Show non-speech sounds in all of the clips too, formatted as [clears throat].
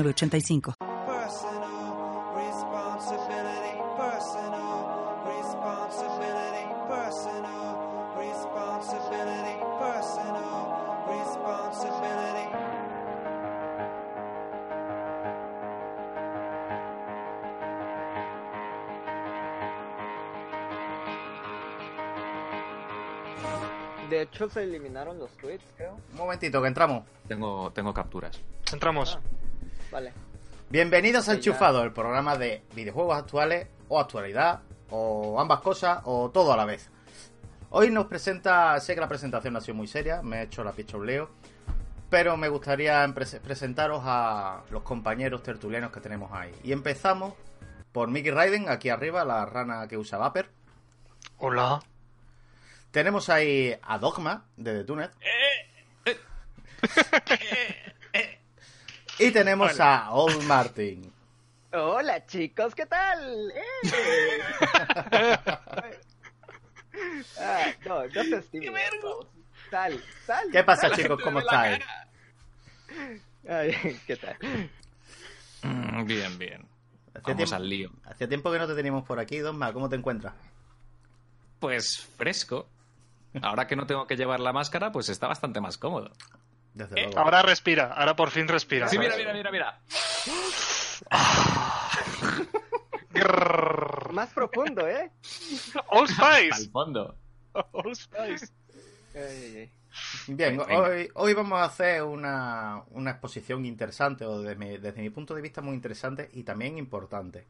85 Personal responsibility, personal responsibility, personal responsibility, personal responsibility. De hecho, se eliminaron los tweets, creo. Un momentito, que entramos. Tengo, tengo capturas. Entramos. Vale. Bienvenidos a. Enchufado, el programa de videojuegos actuales o actualidad, o ambas cosas, o todo a la vez. Hoy nos presenta, sé que la presentación ha sido muy seria, me he hecho la picha un leo, pero me gustaría presentaros a los compañeros tertulianos que tenemos ahí. Y empezamos por Mickey Raiden, aquí arriba, la rana que usa Vapor. Hola. Tenemos ahí a Dogma, de The Tunet. Y tenemos a Old Martin. Hola, chicos, ¿qué tal? ¡Eh! [laughs] ah, no, no te estimo. Sal, sal. ¿Qué pasa, sal. chicos? ¿Cómo estáis? Ay, ¿Qué tal? Mm, Bien, bien. Hacía Vamos tiempo, al lío. hacía tiempo que no te teníamos por aquí, Dogma. ¿Cómo te encuentras? Pues fresco. Ahora que no tengo que llevar la máscara, pues está bastante más cómodo. Desde Eh, luego. ahora respira, ahora por fin respira. Sí, mira, mira, mira, mira. [laughs] Más profundo, ¿eh? Old Al [laughs] Spice. fondo. Old Spice. Bien, hoy, hoy vamos a hacer una, una exposición interesante, o desde mi, desde mi punto de vista muy interesante y también importante.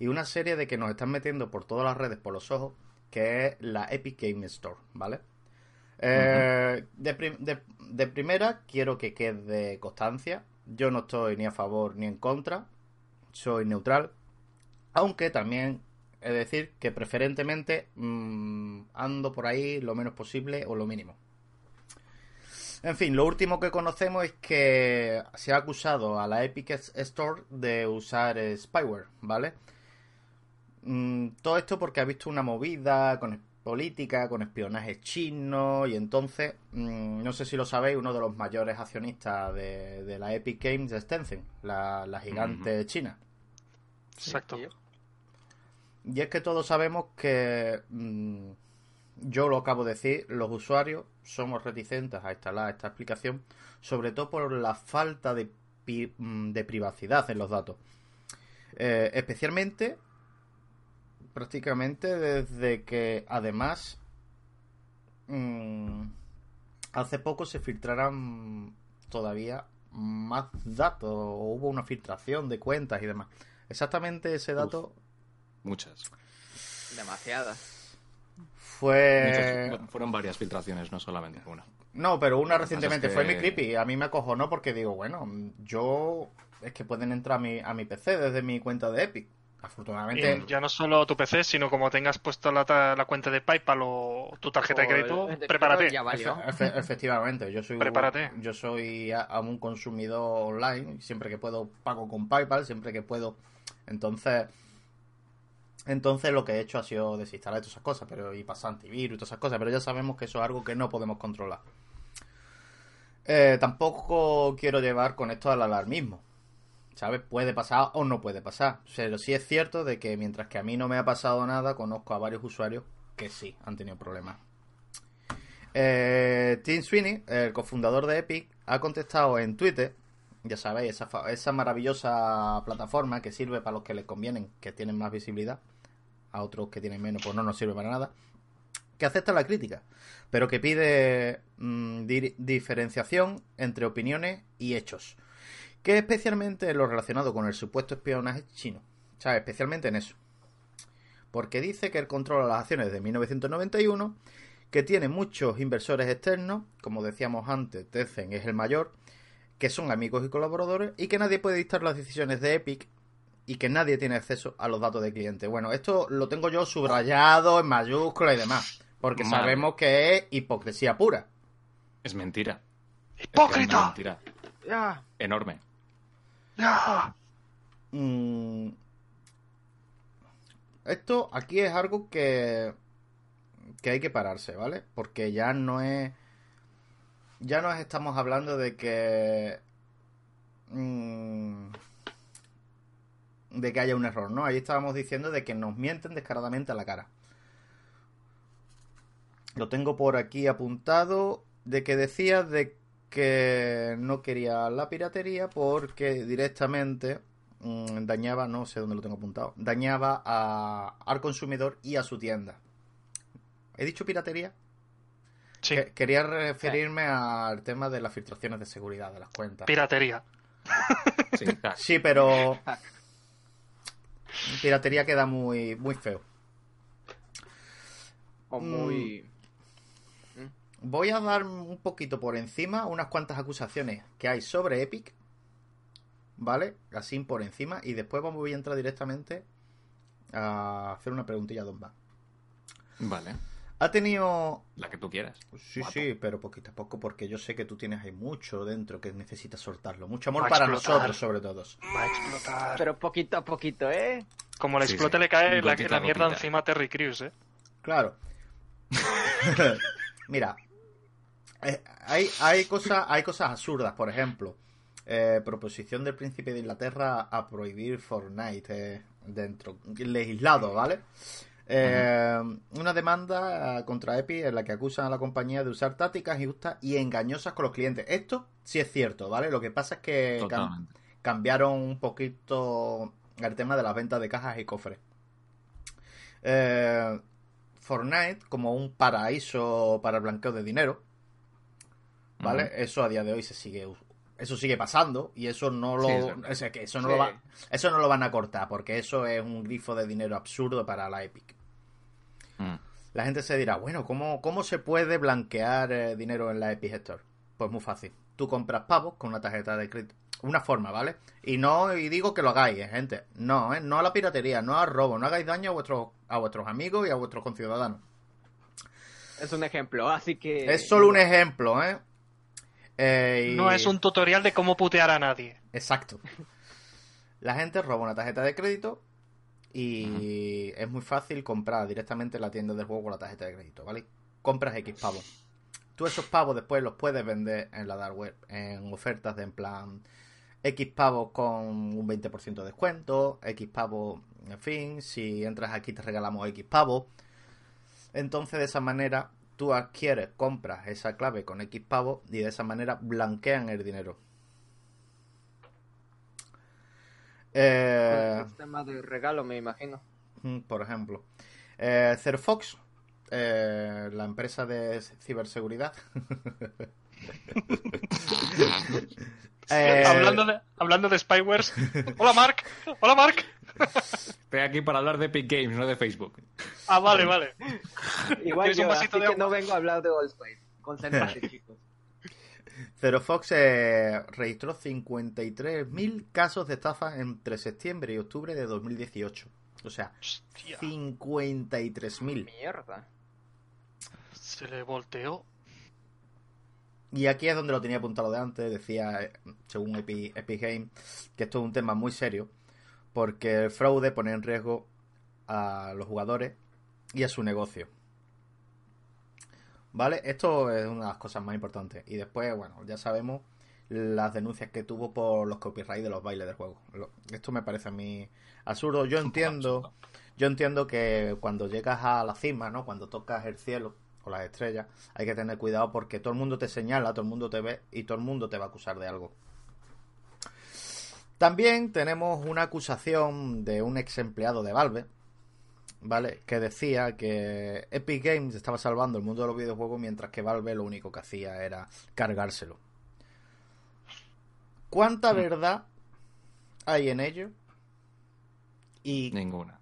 Y una serie de que nos están metiendo por todas las redes por los ojos, que es la Epic Game Store, ¿vale? Eh, de, prim- de- de primera, quiero que quede constancia. Yo no estoy ni a favor ni en contra. Soy neutral. Aunque también he de decir que preferentemente mm, ando por ahí lo menos posible o lo mínimo. En fin, lo último que conocemos es que se ha acusado a la Epic Store de usar spyware, ¿vale? Mm, todo esto porque ha visto una movida con política, con espionaje chino y entonces, mm, no sé si lo sabéis, uno de los mayores accionistas de, de la Epic Games es Tencent, la, la gigante china. Exacto. Y es que todos sabemos que, mm, yo lo acabo de decir, los usuarios somos reticentes a instalar esta aplicación, sobre todo por la falta de, pi- mm, de privacidad en los datos. Eh, especialmente, prácticamente desde que además mm, hace poco se filtraran todavía más datos, o hubo una filtración de cuentas y demás. Exactamente ese dato Muchas. Demasiadas. fue... Muchas- Fueron varias filtraciones, no solamente una. No, pero una recientemente es fue mi creepy. A mí me acojonó porque digo, bueno, yo es que pueden entrar a mi, a mi PC desde mi cuenta de Epic. Afortunadamente, Y ya no solo tu PC, sino como tengas puesto la, ta- la cuenta de PayPal o tu tarjeta de crédito, el- el- prepárate. Ya valió. efe- efe- efectivamente, yo soy Prepárate. yo soy a- a un consumidor online. Siempre que puedo pago con PayPal, siempre que puedo. Entonces, entonces lo que he hecho ha sido desinstalar todas esas cosas, pero y pasar antivirus y todas esas cosas. Pero ya sabemos que eso es algo que no podemos controlar. Eh, tampoco quiero llevar con esto al alarmismo. ¿Sabes? Puede pasar o no puede pasar. Pero sí es cierto de que mientras que a mí no me ha pasado nada, conozco a varios usuarios que sí han tenido problemas. Eh, Tim Sweeney, el cofundador de Epic, ha contestado en Twitter, ya sabéis, esa, esa maravillosa plataforma que sirve para los que les convienen, que tienen más visibilidad, a otros que tienen menos, pues no nos sirve para nada, que acepta la crítica, pero que pide mm, di- diferenciación entre opiniones y hechos, que especialmente en lo relacionado con el supuesto espionaje chino, o sea, especialmente en eso. Porque dice que él controla las acciones de 1991, que tiene muchos inversores externos, como decíamos antes, Tencent es el mayor, que son amigos y colaboradores y que nadie puede dictar las decisiones de Epic y que nadie tiene acceso a los datos de cliente. Bueno, esto lo tengo yo subrayado en mayúscula y demás, porque sabemos que es hipocresía pura. Es mentira. Es que es ¡Hipócrita! mentira. Ya. Enorme. Mm, Esto aquí es algo que, que hay que pararse, ¿vale? Porque ya no es... Ya no estamos hablando de que... mm, de que haya un error, ¿no? Ahí estábamos diciendo de que nos mienten descaradamente a la cara. Lo tengo por aquí apuntado de que decía de que no quería la piratería porque directamente mm, dañaba, no sé dónde lo tengo apuntado, dañaba a- al consumidor y a su tienda. ¿He dicho piratería? Sí, Que- quería referirme al tema de las filtraciones de seguridad de las cuentas. piratería. [laughs] Sí, claro. Sí, pero piratería queda muy, muy feo. O Mm. Voy a dar un poquito por encima unas cuantas acusaciones que hay sobre Epic. ¿Vale? Así por encima. Y después vamos voy a entrar directamente a hacer una preguntilla a Don Van. Vale. Ha tenido. La que tú quieras. Sí, Guapo. sí, pero poquito a poco, porque yo sé que tú tienes ahí mucho dentro que necesitas soltarlo. Mucho amor para explotar. nosotros, sobre todo. Va a explotar. Pero poquito a poquito, ¿eh? Como le Sí, explote sí. le cae la, Gotita la a mierda gotita. encima a Terry Crews, ¿eh? Claro. [laughs] [laughs] Mira, hay, hay, cosas, hay cosas absurdas, por ejemplo. eh, proposición del príncipe de Inglaterra a prohibir Fortnite eh, dentro, legislado, ¿vale? Eh, Una demanda eh, contra Epic en la que acusan a la compañía de usar tácticas injustas y engañosas con los clientes. Esto sí es cierto, ¿vale? Lo que pasa es que cam- cambiaron un poquito el tema de las ventas de cajas y cofres. Eh, Fortnite como un paraíso para el blanqueo de dinero, ¿vale? Eso a día de hoy se sigue eso sigue pasando y eso no lo Sí, que eso no Sí. lo va, eso no lo van a cortar porque eso es un grifo de dinero absurdo para la Epic. Mm. La gente se dirá, bueno, ¿cómo, cómo se puede blanquear eh, dinero en la Epic Store? Pues muy fácil. Tú compras pavos con una tarjeta de crédito. Una forma, ¿vale? Y no, y digo que lo hagáis, eh, gente. No, ¿eh? No a la piratería, no al robo. No hagáis daño a vuestros, a vuestros amigos y a vuestros conciudadanos. Es un ejemplo, así que. Es solo un ejemplo, ¿eh? Eh, y- No es un tutorial de cómo putear a nadie. Exacto. La gente roba una tarjeta de crédito y es muy fácil comprar directamente en la tienda del juego con la tarjeta de crédito, ¿vale? Compras X pavos. Tú esos pavos después los puedes vender en la dark web en ofertas de en plan X pavos con un 20% de descuento, X pavos, en fin, si entras aquí te regalamos X pavos. Entonces de esa manera tú adquieres, compras esa clave con X pavos y de esa manera blanquean el dinero. Eh, Con sistema de regalo, me imagino. Mm, por ejemplo. Eh, Fox, la empresa de ciberseguridad. [laughs] [laughs] Eh, Hablando, de, hablando de spywares. Hola, Mark. Hola, Mark. Estoy aquí para hablar de Epic Games, no de Facebook. Ah, vale, vale. Igual ¿Quieres un yo, así de que no vengo a hablar de Allspace. Concéntrate, [laughs] chicos. Fox eh, registró 53.000 casos de estafa entre septiembre y octubre de 2018. O sea, Hostia, 53.000. Mierda. se le volteó. Y aquí es donde lo tenía apuntado de antes, decía, eh, según Epic, Epic Game, que esto es un tema muy serio, porque el fraude pone en riesgo a los jugadores y a su negocio. ¿Vale? Esto es una de las cosas más importantes. Y después, bueno, ya sabemos las denuncias que tuvo por los copyright de los bailes del juego. Esto me parece a mí absurdo. Yo entiendo, yo entiendo que cuando llegas a la cima, ¿no? Cuando tocas el cielo o las estrellas, hay que tener cuidado porque todo el mundo te señala, todo el mundo te ve y todo el mundo te va a acusar de algo. También tenemos una acusación de un ex empleado de Valve, ¿vale? Que decía que Epic Games estaba salvando el mundo de los videojuegos mientras que Valve lo único que hacía era cargárselo. ¿Cuánta verdad hay en ello? Y Ninguna.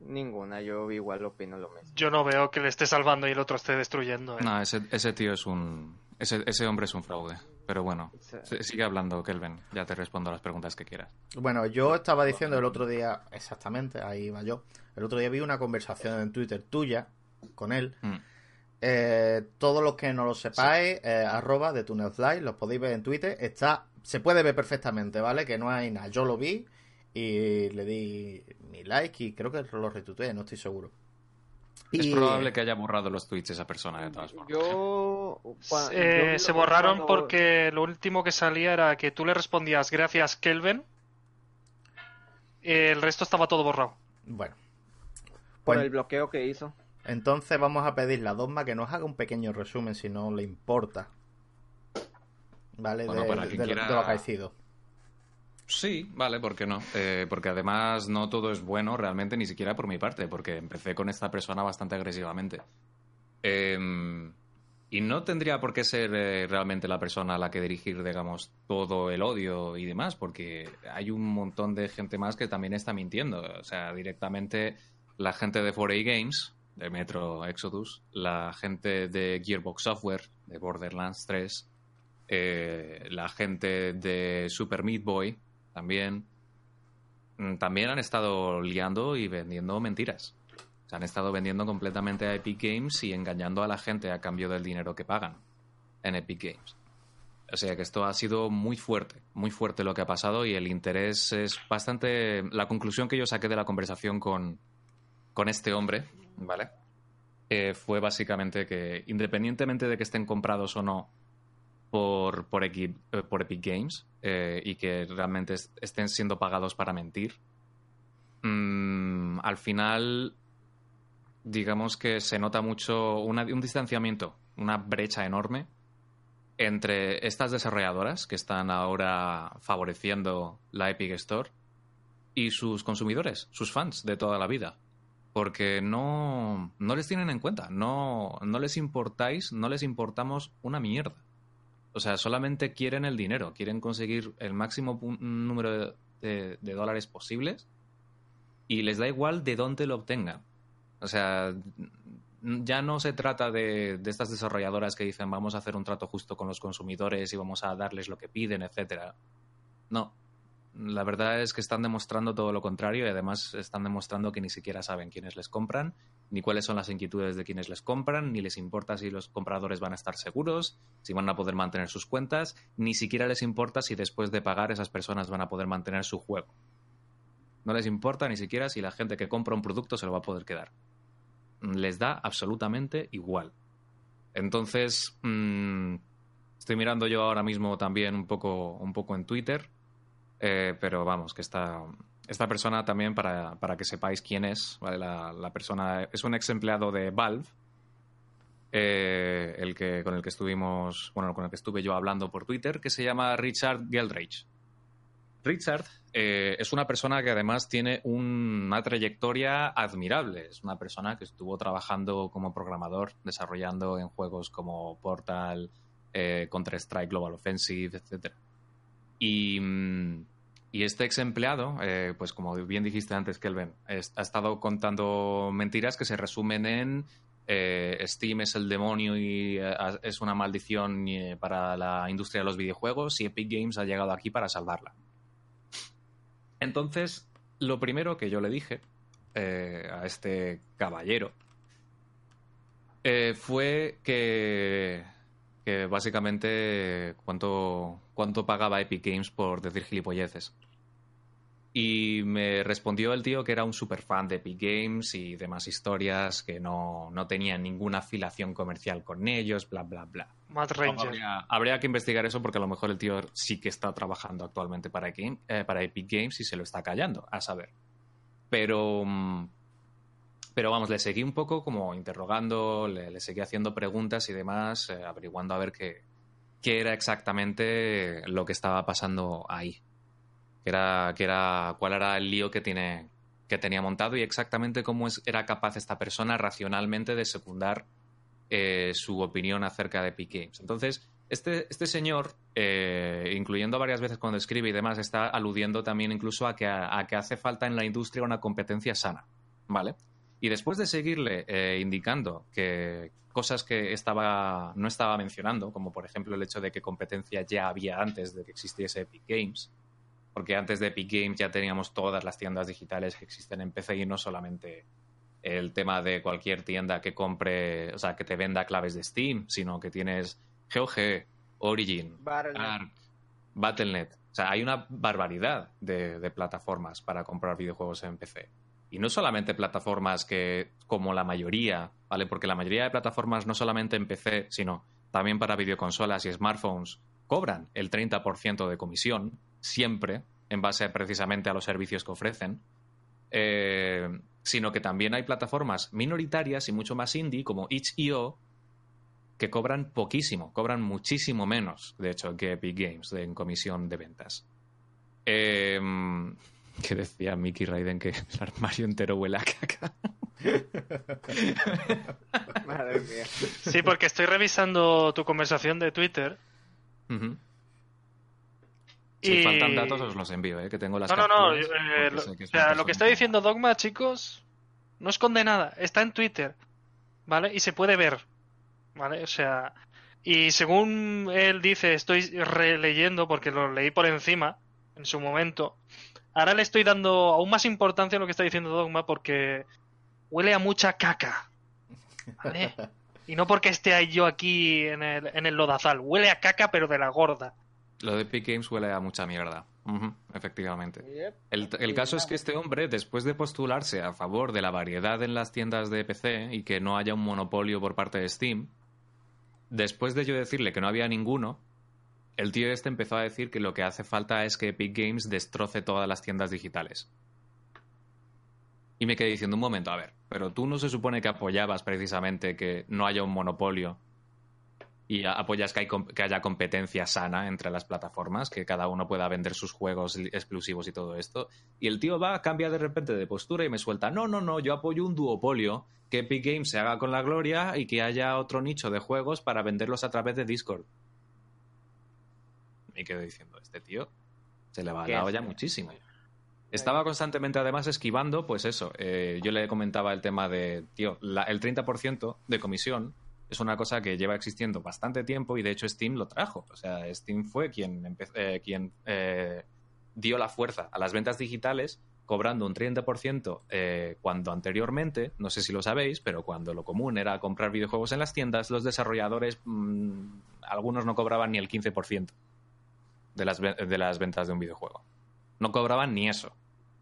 Ninguna, yo igual opino lo mismo. Yo no veo que le esté salvando y el otro esté destruyendo. ¿eh? No, ese, ese tío es un. Ese, ese hombre es un fraude. Pero bueno, sigue hablando, Kelvin. Ya te respondo a las preguntas que quieras. Bueno, yo estaba diciendo el otro día, exactamente, ahí va yo. El otro día vi una conversación en Twitter tuya con él. Mm. Eh, todos los que no lo sepáis, eh, arroba de Tunnelfly, los podéis ver en Twitter. Está, se puede ver perfectamente, ¿vale? Que no hay nada. Yo lo vi y le di mi like y creo que lo retuiteé, no estoy seguro. Es Y- probable que haya borrado los tweets esa persona, de todas formas. Yo. Eh, se borraron cuando- porque lo último que salía era que tú le respondías gracias Kelvin. El resto estaba todo borrado. Bueno. Por Pues, el bloqueo que hizo. entonces vamos a pedirle a Dogma que nos haga un pequeño resumen si no le importa. ¿Vale? Bueno, de, para de- quien de lo- quiera- de lo acaecido. Sí, vale, ¿por qué no? Eh, porque además no todo es bueno realmente, ni siquiera por mi parte, porque empecé con esta persona bastante agresivamente. Eh, y no tendría por qué ser eh, realmente la persona a la que dirigir, digamos, todo el odio y demás, porque hay un montón de gente más que también está mintiendo. O sea, directamente la gente de 4A Games, de Metro Exodus, la gente de Gearbox Software, de Borderlands 3, eh, la gente de Super Meat Boy también mm, también han estado liando y vendiendo mentiras. Se han estado vendiendo completamente a Epic Games y engañando a la gente a cambio del dinero que pagan en Epic Games. O sea que esto ha sido muy fuerte, muy fuerte lo que ha pasado y el interés es bastante... La conclusión que yo saqué de la conversación con, con este hombre, ¿vale? Eh, fue básicamente que independientemente de que estén comprados o no por, por, Equi- eh, por Epic Games eh, y que realmente est- estén siendo pagados para mentir, mm, al final digamos que se nota mucho un distanciamiento, una brecha enorme entre estas desarrolladoras que están ahora favoreciendo la Epic Store y sus consumidores, sus fans de toda la vida. Porque no, no les tienen en cuenta, no, no les importáis, no les importamos una mierda. O sea, solamente quieren el dinero, quieren conseguir el máximo número de dólares posibles y les da igual de dónde lo obtengan. O sea, ya no se trata de, de estas desarrolladoras que dicen vamos a hacer un trato justo con los consumidores y vamos a darles lo que piden, etcétera. No. La verdad es que están demostrando todo lo contrario y además están demostrando que ni siquiera saben quiénes les compran, ni cuáles son las inquietudes de quienes les compran, ni les importa si los compradores van a estar seguros, si van a poder mantener sus cuentas, ni siquiera les importa si después de pagar esas personas van a poder mantener su juego. No les importa ni siquiera si la gente que compra un producto se lo va a poder quedar. Les da absolutamente igual. Entonces, mm, estoy mirando yo ahora mismo también un poco, un poco en Twitter, eh, pero vamos, que esta, esta persona también, para, para que sepáis quién es, ¿vale? la, la persona es un ex empleado de Valve, eh, el que, con el que estuvimos, bueno, con el que estuve yo hablando por Twitter, que se llama Richard Geldrich. Richard eh, es una persona que además tiene un- una trayectoria admirable. Es una persona que estuvo trabajando como programador, desarrollando en juegos como Portal, eh, Counter-Strike Global Offensive, etc. Y, mm, y este ex empleado, eh, pues como bien dijiste antes, Kelvin, ha estado contando mentiras que se resumen en eh, Steam es el demonio y eh, es una maldición para la industria de los videojuegos y Epic Games ha llegado aquí para salvarla. Entonces, lo primero que yo le dije a este caballero fue que, que básicamente cuánto, cuánto pagaba Epic Games por decir gilipolleces. Y me respondió el tío que era un super fan de Epic Games y demás historias, que no, no tenía ninguna afiliación comercial con ellos, bla, bla, bla. Mad Ranger. Habría, habría que investigar eso porque a lo mejor el tío sí que está trabajando actualmente para, Game- eh, para Epic Games y se lo está callando, a saber. Pero, mm, pero vamos, le seguí un poco como interrogando, le, le seguí haciendo preguntas y demás, eh, averiguando a ver qué, qué era exactamente lo que estaba pasando ahí. Que era, cuál era el lío que, tiene, que tenía montado y exactamente cómo era capaz esta persona racionalmente de secundar eh, su opinión acerca de Epic Games. Entonces, este, este señor, eh, incluyendo varias veces cuando escribe y demás, está aludiendo también incluso a que, a que hace falta en la industria una competencia sana, ¿vale? Y después de seguirle eh, indicando que cosas que estaba, no estaba mencionando, como por ejemplo el hecho de que competencia ya había antes de que existiese Epic Games, porque antes de Epic Games ya teníamos todas las tiendas digitales que existen en PC y no solamente el tema de cualquier tienda que compre, o sea, que te venda claves de Steam, sino que tienes GOG, Origin, Battle.net. Arc, Battle.net. O sea, hay una barbaridad de, de plataformas para comprar videojuegos en PC. Y no solamente plataformas que, como la mayoría, ¿vale? Porque la mayoría de plataformas, no solamente en PC, sino también para videoconsolas y smartphones, cobran el 30% de comisión, siempre, en base precisamente a los servicios que ofrecen. Eh, sino que también hay plataformas minoritarias y mucho más indie, como itch.io, que cobran poquísimo, cobran muchísimo menos, de hecho, que Epic Games de- en comisión de ventas. Eh, que decía Mickey Raiden que el armario entero huele a caca. [laughs] Madre mía. Sí, porque estoy revisando tu conversación de Twitter. Ujú. Si Y- faltan datos os los envío, ¿eh? que tengo las No, no, no. eh, lo, o sea, lo que está diciendo Dogma, chicos, no esconde nada. Está en Twitter. ¿Vale? Y se puede ver. ¿Vale? O sea. Y según él dice, estoy releyendo porque lo leí por encima en su momento. Ahora le estoy dando aún más importancia a lo que está diciendo Dogma porque huele a mucha caca. ¿Vale? [laughs] Y no porque esté yo aquí en el, en el lodazal. Huele a caca, pero de la gorda. Lo de Epic Games huele a mucha mierda. Efectivamente. Yep. El, el caso es que este hombre, después de postularse a favor de la variedad en las tiendas de PC y que no haya un monopolio por parte de Steam, después de yo decirle que no había ninguno, el tío este empezó a decir que lo que hace falta es que Epic Games destroce todas las tiendas digitales. Y me quedé diciendo un momento, a ver, pero tú no se supone que apoyabas precisamente que no haya un monopolio y a- apoyas que, hay que haya competencia sana entre las plataformas, que cada uno pueda vender sus juegos exclusivos y todo esto. Y el tío va, cambia de repente de postura y me suelta, no, no, no, yo apoyo un duopolio, que Epic Games se haga con la gloria y que haya otro nicho de juegos para venderlos a través de Discord. Me quedo diciendo, este tío se le va Qué la olla muchísimo. Estaba constantemente, además, esquivando, pues eso. eh, yo le comentaba el tema de, tío, la- el 30% de comisión es una cosa que lleva existiendo bastante tiempo y de hecho Steam lo trajo. O sea, Steam fue quien, eh, quien eh, dio la fuerza a las ventas digitales cobrando un 30% eh, cuando anteriormente, no sé si lo sabéis, pero cuando lo común era comprar videojuegos en las tiendas, los desarrolladores, mm, algunos no cobraban ni el 15% de las, de las ventas de un videojuego. No cobraban ni eso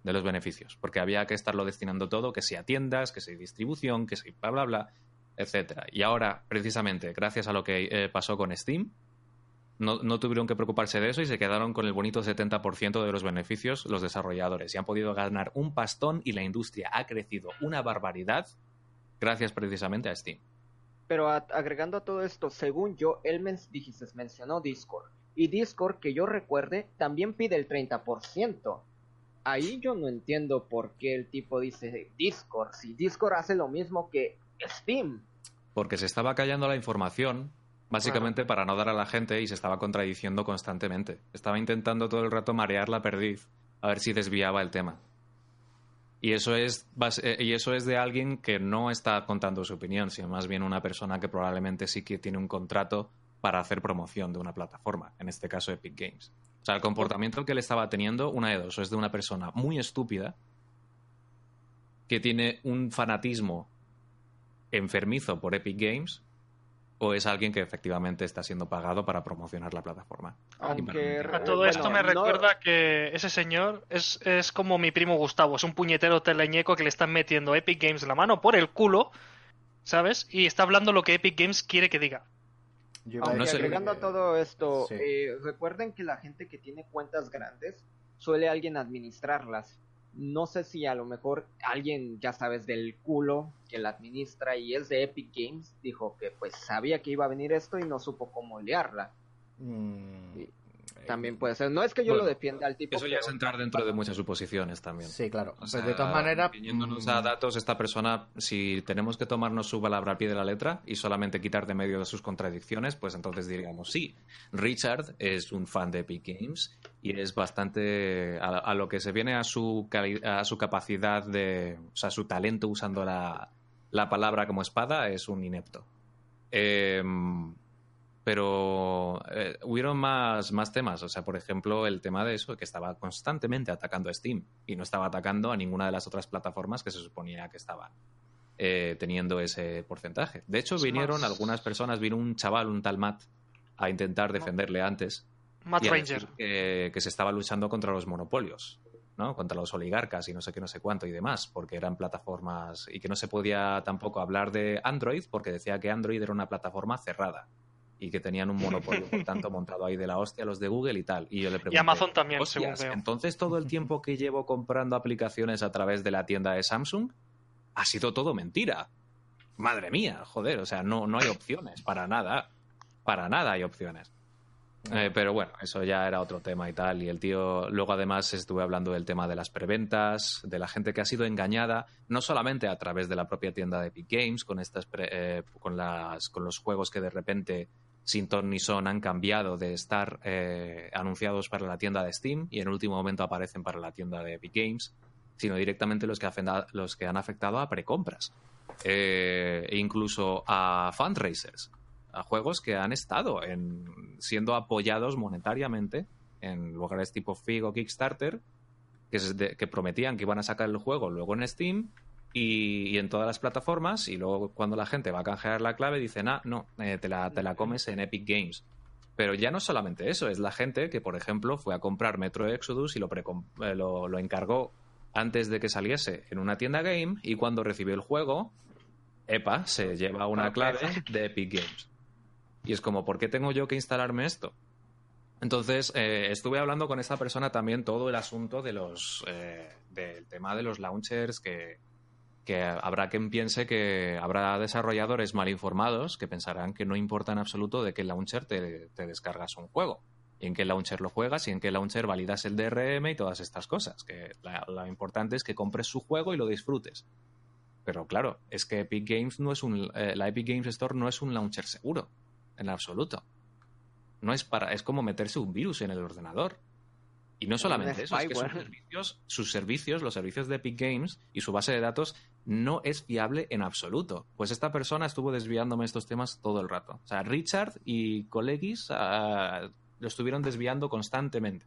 de los beneficios, porque había que estarlo destinando todo, que sea tiendas, que sea distribución, que sea bla, bla, bla, etcétera. Y ahora, precisamente, gracias a lo que eh, pasó con Steam, no, no tuvieron que preocuparse de eso y se quedaron con el bonito 70% de los beneficios los desarrolladores y han podido ganar un pastón y la industria ha crecido una barbaridad gracias precisamente a Steam. Pero agregando a todo esto, según yo, él mencionó Discord. Y Discord, que yo recuerde, también pide el 30%. Ahí yo no entiendo por qué el tipo dice Discord. Si Discord hace lo mismo que Steam. Porque se estaba callando la información, básicamente para no dar a la gente y se estaba contradiciendo constantemente. Estaba intentando todo el rato marear la perdiz, a ver si desviaba el tema. Y eso es, eh, y eso es de alguien que no está contando su opinión, sino más bien una persona que probablemente sí que tiene un contrato para hacer promoción de una plataforma, en este caso Epic Games. O sea, el comportamiento que él estaba teniendo, una de dos, o es de una persona muy estúpida, que tiene un fanatismo enfermizo por Epic Games o es alguien que efectivamente está siendo pagado para promocionar la plataforma. Aunque... A todo bueno, esto me no- recuerda que ese señor es, es como mi primo Gustavo, es un puñetero teleñeco que le están metiendo Epic Games la mano por el culo, ¿sabes? Y está hablando lo que Epic Games quiere que diga. Aunque no agregando a todo esto, Sí. eh, recuerden que la gente que tiene cuentas grandes suele alguien administrarlas. No sé si a lo mejor alguien, ya sabes, del culo que la administra y es de Epic Games, dijo que pues sabía que iba a venir esto y no supo cómo liarla. Mm. También puede ser. No es que yo Bueno, lo defienda al tipo. Eso ya es entrar dentro de muchas suposiciones también. Sí, claro. O Pues de todas maneras. Mm, a datos, esta persona, si tenemos que tomarnos su palabra al pie de la letra y solamente quitar de medio de sus contradicciones, pues entonces diríamos sí. Richard es un fan de Epic Games y es bastante a, a lo que se viene a su, a su capacidad de. O sea, su talento usando la, la palabra como espada es un inepto. Em, pero eh, hubieron más, más temas. O sea, por ejemplo, el tema de eso, que estaba constantemente atacando a Steam y no estaba atacando a ninguna de las otras plataformas que se suponía que estaban eh, teniendo ese porcentaje. De hecho, vinieron algunas personas, vino un chaval, un tal Matt, a intentar defenderle antes Matt y a Ranger. que, que se estaba luchando contra los monopolios, ¿no? Contra los oligarcas y no sé qué, no sé cuánto y demás, porque eran plataformas y que no se podía tampoco hablar de Android porque decía que Android era una plataforma cerrada y que tenían un monopolio, por tanto, montado ahí de la hostia los de Google y tal. Y yo le pregunté, Y Amazon también, "Hostias, según veo. entonces todo el tiempo que llevo comprando aplicaciones a través de la tienda de Samsung ha sido todo mentira. Madre mía, joder, o sea, no, no hay opciones, para nada. Para nada hay opciones. Eh, pero bueno, eso ya era otro tema y tal. Y el tío, luego además estuve hablando del tema de las preventas, de la gente que ha sido engañada, no solamente a través de la propia tienda de Epic Games, con estas pre- eh, con las, con los juegos que de repente sin ton ni son han cambiado de estar eh, anunciados para la tienda de Steam y en último momento aparecen para la tienda de Epic Games, sino directamente los que, los que han afectado a precompras. Eh, e incluso a fundraisers a juegos que han estado en, siendo apoyados monetariamente en lugares tipo Fig o Kickstarter, que prometían que iban a sacar el juego luego en Steam y, y en todas las plataformas, y luego cuando la gente va a canjear la clave dicen, ah, no, eh, te, la, te la comes en Epic Games. Pero ya no solamente eso, es la gente que, por ejemplo, fue a comprar Metro Exodus y lo, eh, lo, lo encargó antes de que saliese en una tienda game y cuando recibió el juego, EPA se lleva una clave de Epic Games. Y es como, ¿por qué tengo yo que instalarme esto? Entonces, eh, estuve hablando con esta persona también todo el asunto de los eh, del tema de los launchers que, que habrá quien piense que habrá desarrolladores mal informados que pensarán que no importa en absoluto de qué launcher te, te descargas un juego y en qué launcher lo juegas y en qué launcher validas el DRM y todas estas cosas que la- lo importante es que compres su juego y lo disfrutes. Pero claro es que Epic Games no es un eh, la Epic Games Store no es un launcher seguro en absoluto. No es para es como meterse un virus en el ordenador. Y no solamente eso, es que sus servicios, sus servicios, los servicios de Epic Games y su base de datos no es fiable en absoluto. Pues esta persona estuvo desviándome estos temas todo el rato. O sea, Richard y colegis ah, lo estuvieron desviando constantemente.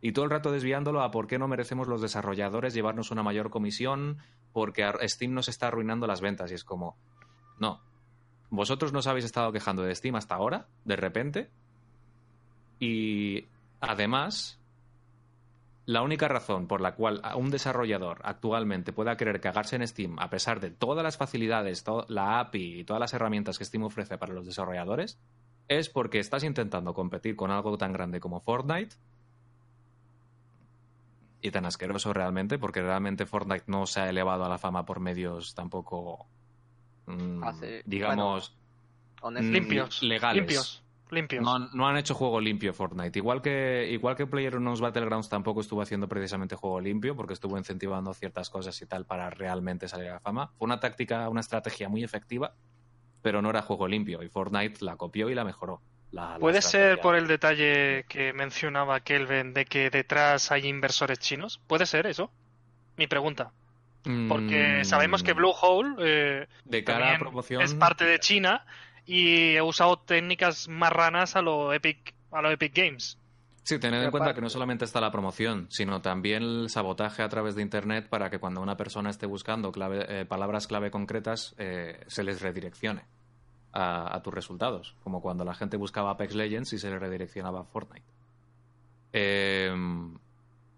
Y todo el rato desviándolo a por qué no merecemos los desarrolladores llevarnos una mayor comisión, porque Steam nos está arruinando las ventas. Y es como, no. Vosotros nos habéis estado quejando de Steam hasta ahora, de repente. Y además, la única razón por la cual un desarrollador actualmente pueda querer cagarse en Steam, a pesar de todas las facilidades, la API y todas las herramientas que Steam ofrece para los desarrolladores, es porque estás intentando competir con algo tan grande como Fortnite y tan asqueroso realmente, porque realmente Fortnite no se ha elevado a la fama por medios tampoco, mm, Hace- digamos, Mm, Limpios. legales. Limpios. No, han- no han hecho juego limpio Fortnite. Igual que, igual que PlayerUnknown's Battlegrounds tampoco estuvo haciendo precisamente juego limpio, porque estuvo incentivando ciertas cosas y tal para realmente salir a la fama. Fue una táctica, una estrategia muy efectiva, pero no era juego limpio. Y Fortnite la copió y la mejoró. La- la ¿Puede ser por el detalle que mencionaba Kelvin de que detrás hay inversores chinos? ¿Puede ser eso? Mi pregunta. Porque Mm, sabemos que Bluehole eh, de cara a promoción es parte de China y he usado técnicas marranas a lo Epic, a lo Epic Games. Sí, tened en cuenta que no solamente está la promoción, sino también el sabotaje a través de Internet para que cuando una persona esté buscando clave- eh, palabras clave concretas eh, se les redireccione a, a tus resultados, como cuando la gente buscaba Apex Legends y se le redireccionaba a Fortnite. Em,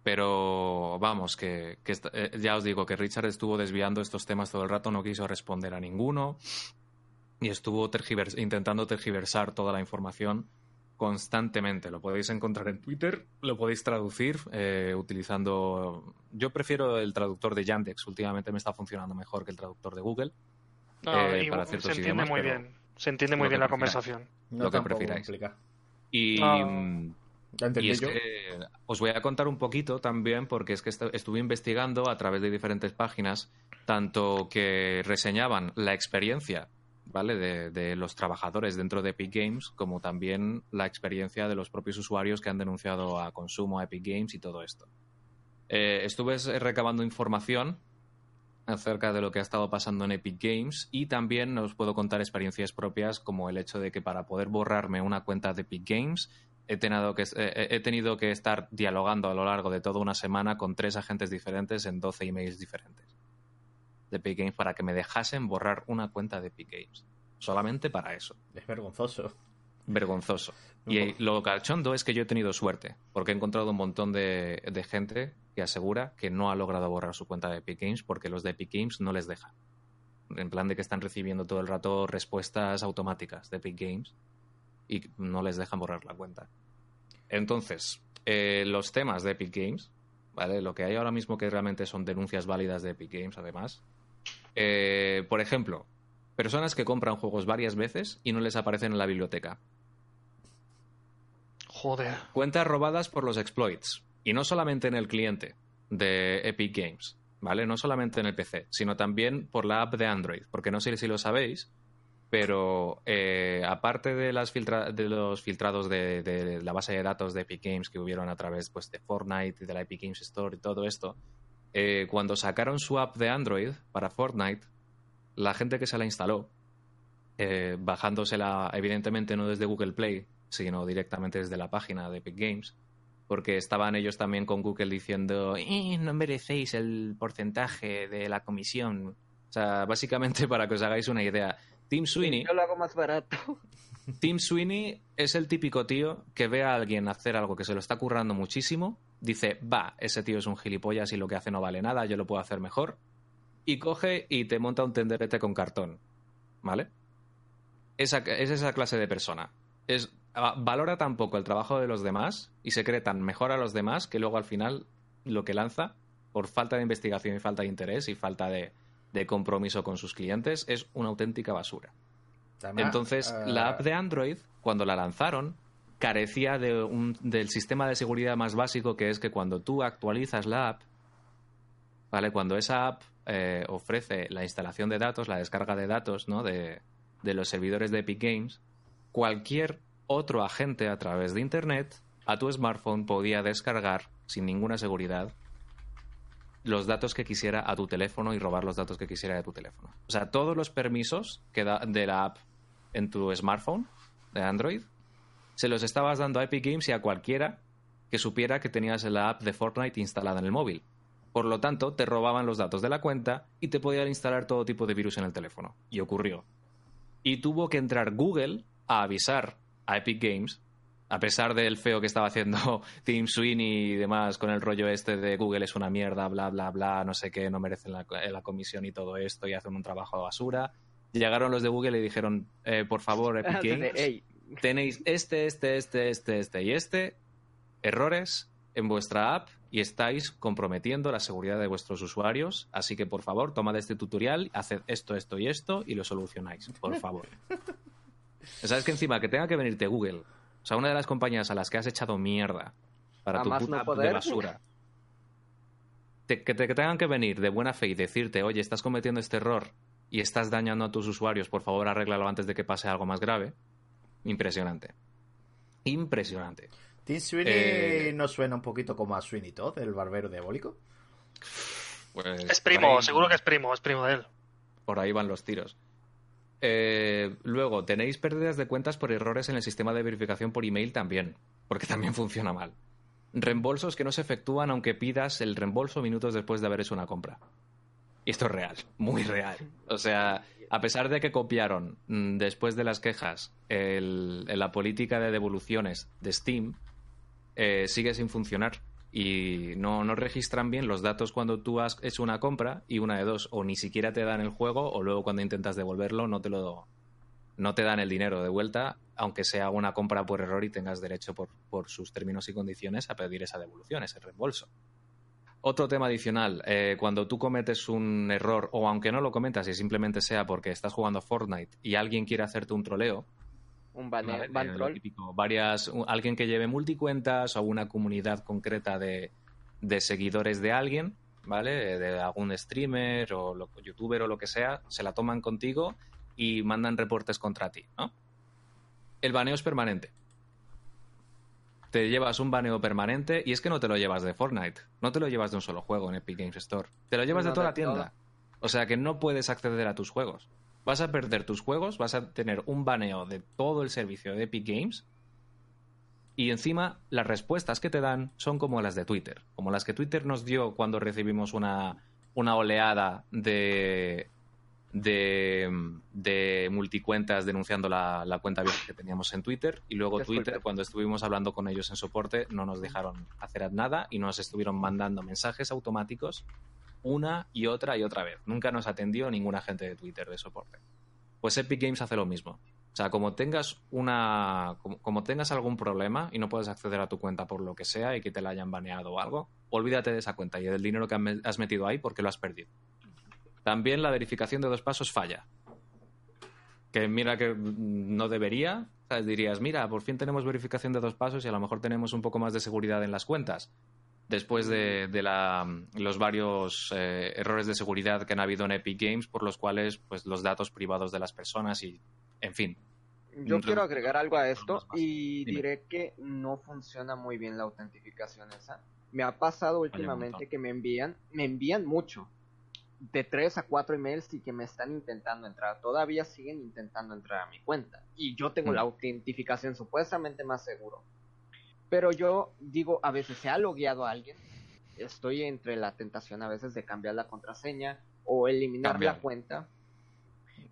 pero vamos, que, eh, ya os digo que Richard estuvo desviando estos temas todo el rato, no quiso responder a ninguno y estuvo tergivers- intentando tergiversar toda la información constantemente. Lo podéis encontrar en Twitter, lo podéis traducir eh, utilizando... Yo prefiero el traductor de Yandex, últimamente me está funcionando mejor que el traductor de Google. No, Eh, para se ciertos entiende idiomas, muy bien. Se entiende muy bien la conversación. No lo que prefiráis. Y... No. Ya entendí Y es yo. que os voy a contar un poquito también, porque es que estu- estuve investigando a través de diferentes páginas, tanto que reseñaban la experiencia, ¿vale? De, de los trabajadores dentro de Epic Games, como también la experiencia de los propios usuarios que han denunciado a consumo a Epic Games y todo esto. Eh, estuve eh, recabando información acerca de lo que ha estado pasando en Epic Games y también os puedo contar experiencias propias como el hecho de que para poder borrarme una cuenta de Epic Games he tenido que, eh, he tenido que estar dialogando a lo largo de toda una semana con tres agentes diferentes en 12 emails diferentes de Epic Games para que me dejasen borrar una cuenta de Epic Games. Solamente para eso. Es vergonzoso. Vergonzoso. Y lo cachondo es que yo he tenido suerte, porque he encontrado un montón de, de gente que asegura que no ha logrado borrar su cuenta de Epic Games porque los de Epic Games no les dejan. En plan de que están recibiendo todo el rato respuestas automáticas de Epic Games y no les dejan borrar la cuenta. Entonces, eh, los temas de Epic Games, ¿vale? Lo que hay ahora mismo que realmente son denuncias válidas de Epic Games, además. Eh, por ejemplo, personas que compran juegos varias veces y no les aparecen en la biblioteca. Joder. Cuentas robadas por los exploits. Y no solamente en el cliente de Epic Games, ¿vale? No solamente en el PC, sino también por la app de Android. Porque no sé si lo sabéis, pero eh, aparte de, las filtra- de los filtrados de, de la base de datos de Epic Games que hubieron a través pues, de Fortnite y de la Epic Games Store y todo esto, eh, cuando sacaron su app de Android para Fortnite, la gente que se la instaló, eh, bajándosela evidentemente no desde Google Play, sino directamente desde la página de Epic Games, porque estaban ellos también con Google diciendo, "Eh, no merecéis el porcentaje de la comisión. O sea, [laughs] básicamente para que os hagáis una idea, Tim Sweeney, Yo lo hago más barato. Tim Sweeney es el típico tío que ve a alguien hacer algo que se lo está currando muchísimo, dice, va, ese tío es un gilipollas y lo que hace no vale nada, yo lo puedo hacer mejor, y coge y te monta un tenderete con cartón, ¿vale? Esa, es esa clase de persona. Es, valora tan poco el trabajo de los demás y se cree tan mejor a los demás que luego al final lo que lanza, por falta de investigación y falta de interés y falta de, de compromiso con sus clientes, es una auténtica basura. Además, Entonces, eh, la app de Android, cuando la lanzaron, carecía de un- del sistema de seguridad más básico, que es que cuando tú actualizas la app, ¿vale? Cuando esa app eh, ofrece la instalación de datos, la descarga de datos, ¿no? De, de los servidores de Epic Games, cualquier otro agente a través de Internet a tu smartphone podía descargar sin ninguna seguridad los datos que quisiera a tu teléfono y robar los datos que quisiera de tu teléfono. O sea, todos los permisos que da de la app en tu smartphone de Android se los estabas dando a Epic Games y a cualquiera que supiera que tenías la app de Fortnite instalada en el móvil. Por lo tanto, te robaban los datos de la cuenta y te podían instalar todo tipo de virus en el teléfono. Y ocurrió. Y tuvo que entrar Google a avisar a Epic Games, a pesar del feo que estaba haciendo [laughs] Tim Sweeney y demás con el rollo este de Google es una mierda, bla, bla, bla, no sé qué, no merecen la, la comisión y todo esto y hacen un trabajo de basura. Llegaron los de Google y dijeron, eh, por favor, Epic [laughs] Games, "Ey, tenéis este, este, este, este, este y este errores en vuestra app y estáis comprometiendo la seguridad de vuestros usuarios. Así que, por favor, tomad este tutorial, haced esto, esto y esto y lo solucionáis, por favor. [laughs] ¿Sabes que encima que tenga que venirte Google? O sea, una de las compañías a las que has echado mierda para A tu puta no app de basura. Te- que, te, que tengan que venir de buena fe y decirte, oye, estás cometiendo este error y estás dañando a tus usuarios, por favor, arréglalo antes de que pase algo más grave. Impresionante. Impresionante. Tim Sweeney Eh, no suena un poquito como a Sweeney Todd, el barbero diabólico. Pues, Es primo, ahí- seguro que es primo, es primo de él. Por ahí van los tiros. Eh, luego, tenéis pérdidas de cuentas por errores en el sistema de verificación por email también, porque también [laughs] funciona mal. Reembolsos que no se efectúan aunque pidas el reembolso minutos después de haber hecho una compra. Y esto es real, muy real. O sea, a pesar de que copiaron mm, después de las quejas la política de devoluciones de Steam, eh, sigue sin funcionar. Y no, no registran bien los datos cuando tú has hecho una compra y una de dos, o ni siquiera te dan el juego, o luego cuando intentas devolverlo no te lo no te dan el dinero de vuelta, aunque sea una compra por error y tengas derecho por, por sus términos y condiciones a pedir esa devolución, ese reembolso. Otro tema adicional, eh, cuando tú cometes un error, o aunque no lo cometas y simplemente sea porque estás jugando Fortnite y alguien quiere hacerte un troleo, Un ban, Vale, ban eh, troll. típico, varias, un- alguien que lleve multicuentas o una comunidad concreta de, de seguidores de alguien, ¿vale? De algún streamer o lo- youtuber o lo que sea, se la toman contigo y mandan reportes contra ti, ¿no? El baneo es permanente. Te llevas un baneo permanente y es que no te lo llevas de Fortnite, no te lo llevas de un solo juego en Epic Games Store, te lo llevas No, de toda la tienda. O sea que no puedes acceder a tus juegos. Vas a perder tus juegos, vas a tener un baneo de todo el servicio de Epic Games y encima las respuestas que te dan son como las de Twitter, como las que Twitter nos dio cuando recibimos una, una oleada de, de, de multicuentas denunciando la, la cuenta vieja que teníamos en Twitter y luego. Twitter cuando estuvimos hablando con ellos en soporte no nos dejaron hacer nada y nos estuvieron mandando mensajes automáticos una y otra y otra vez. Nunca nos atendió ningún agente de Twitter de soporte. Pues Epic Games hace lo mismo. O sea, como tengas una. Como, como tengas algún problema y no puedes acceder a tu cuenta por lo que sea y que te la hayan baneado o algo, olvídate de esa cuenta y del dinero que has metido ahí porque lo has perdido. También la verificación de dos pasos falla. Que mira que no debería. ¿sabes? Dirías, mira, por fin tenemos verificación de dos pasos y a lo mejor tenemos un poco más de seguridad en las cuentas después de, de la- los varios eh, errores de seguridad que han habido en Epic Games, por los cuales pues los datos privados de las personas y, en fin. Yo quiero agregar algo a esto y diré que no funciona muy bien la autentificación esa. Me ha pasado últimamente que me envían, me envían mucho, de 3 a 4 emails y que me están intentando entrar. Todavía siguen intentando entrar a mi cuenta. Y yo tengo Mm. la autentificación supuestamente más seguro. Pero yo digo, a veces se ha logueado a alguien. Estoy entre la tentación a veces de cambiar la contraseña o eliminar Cambiar. la cuenta.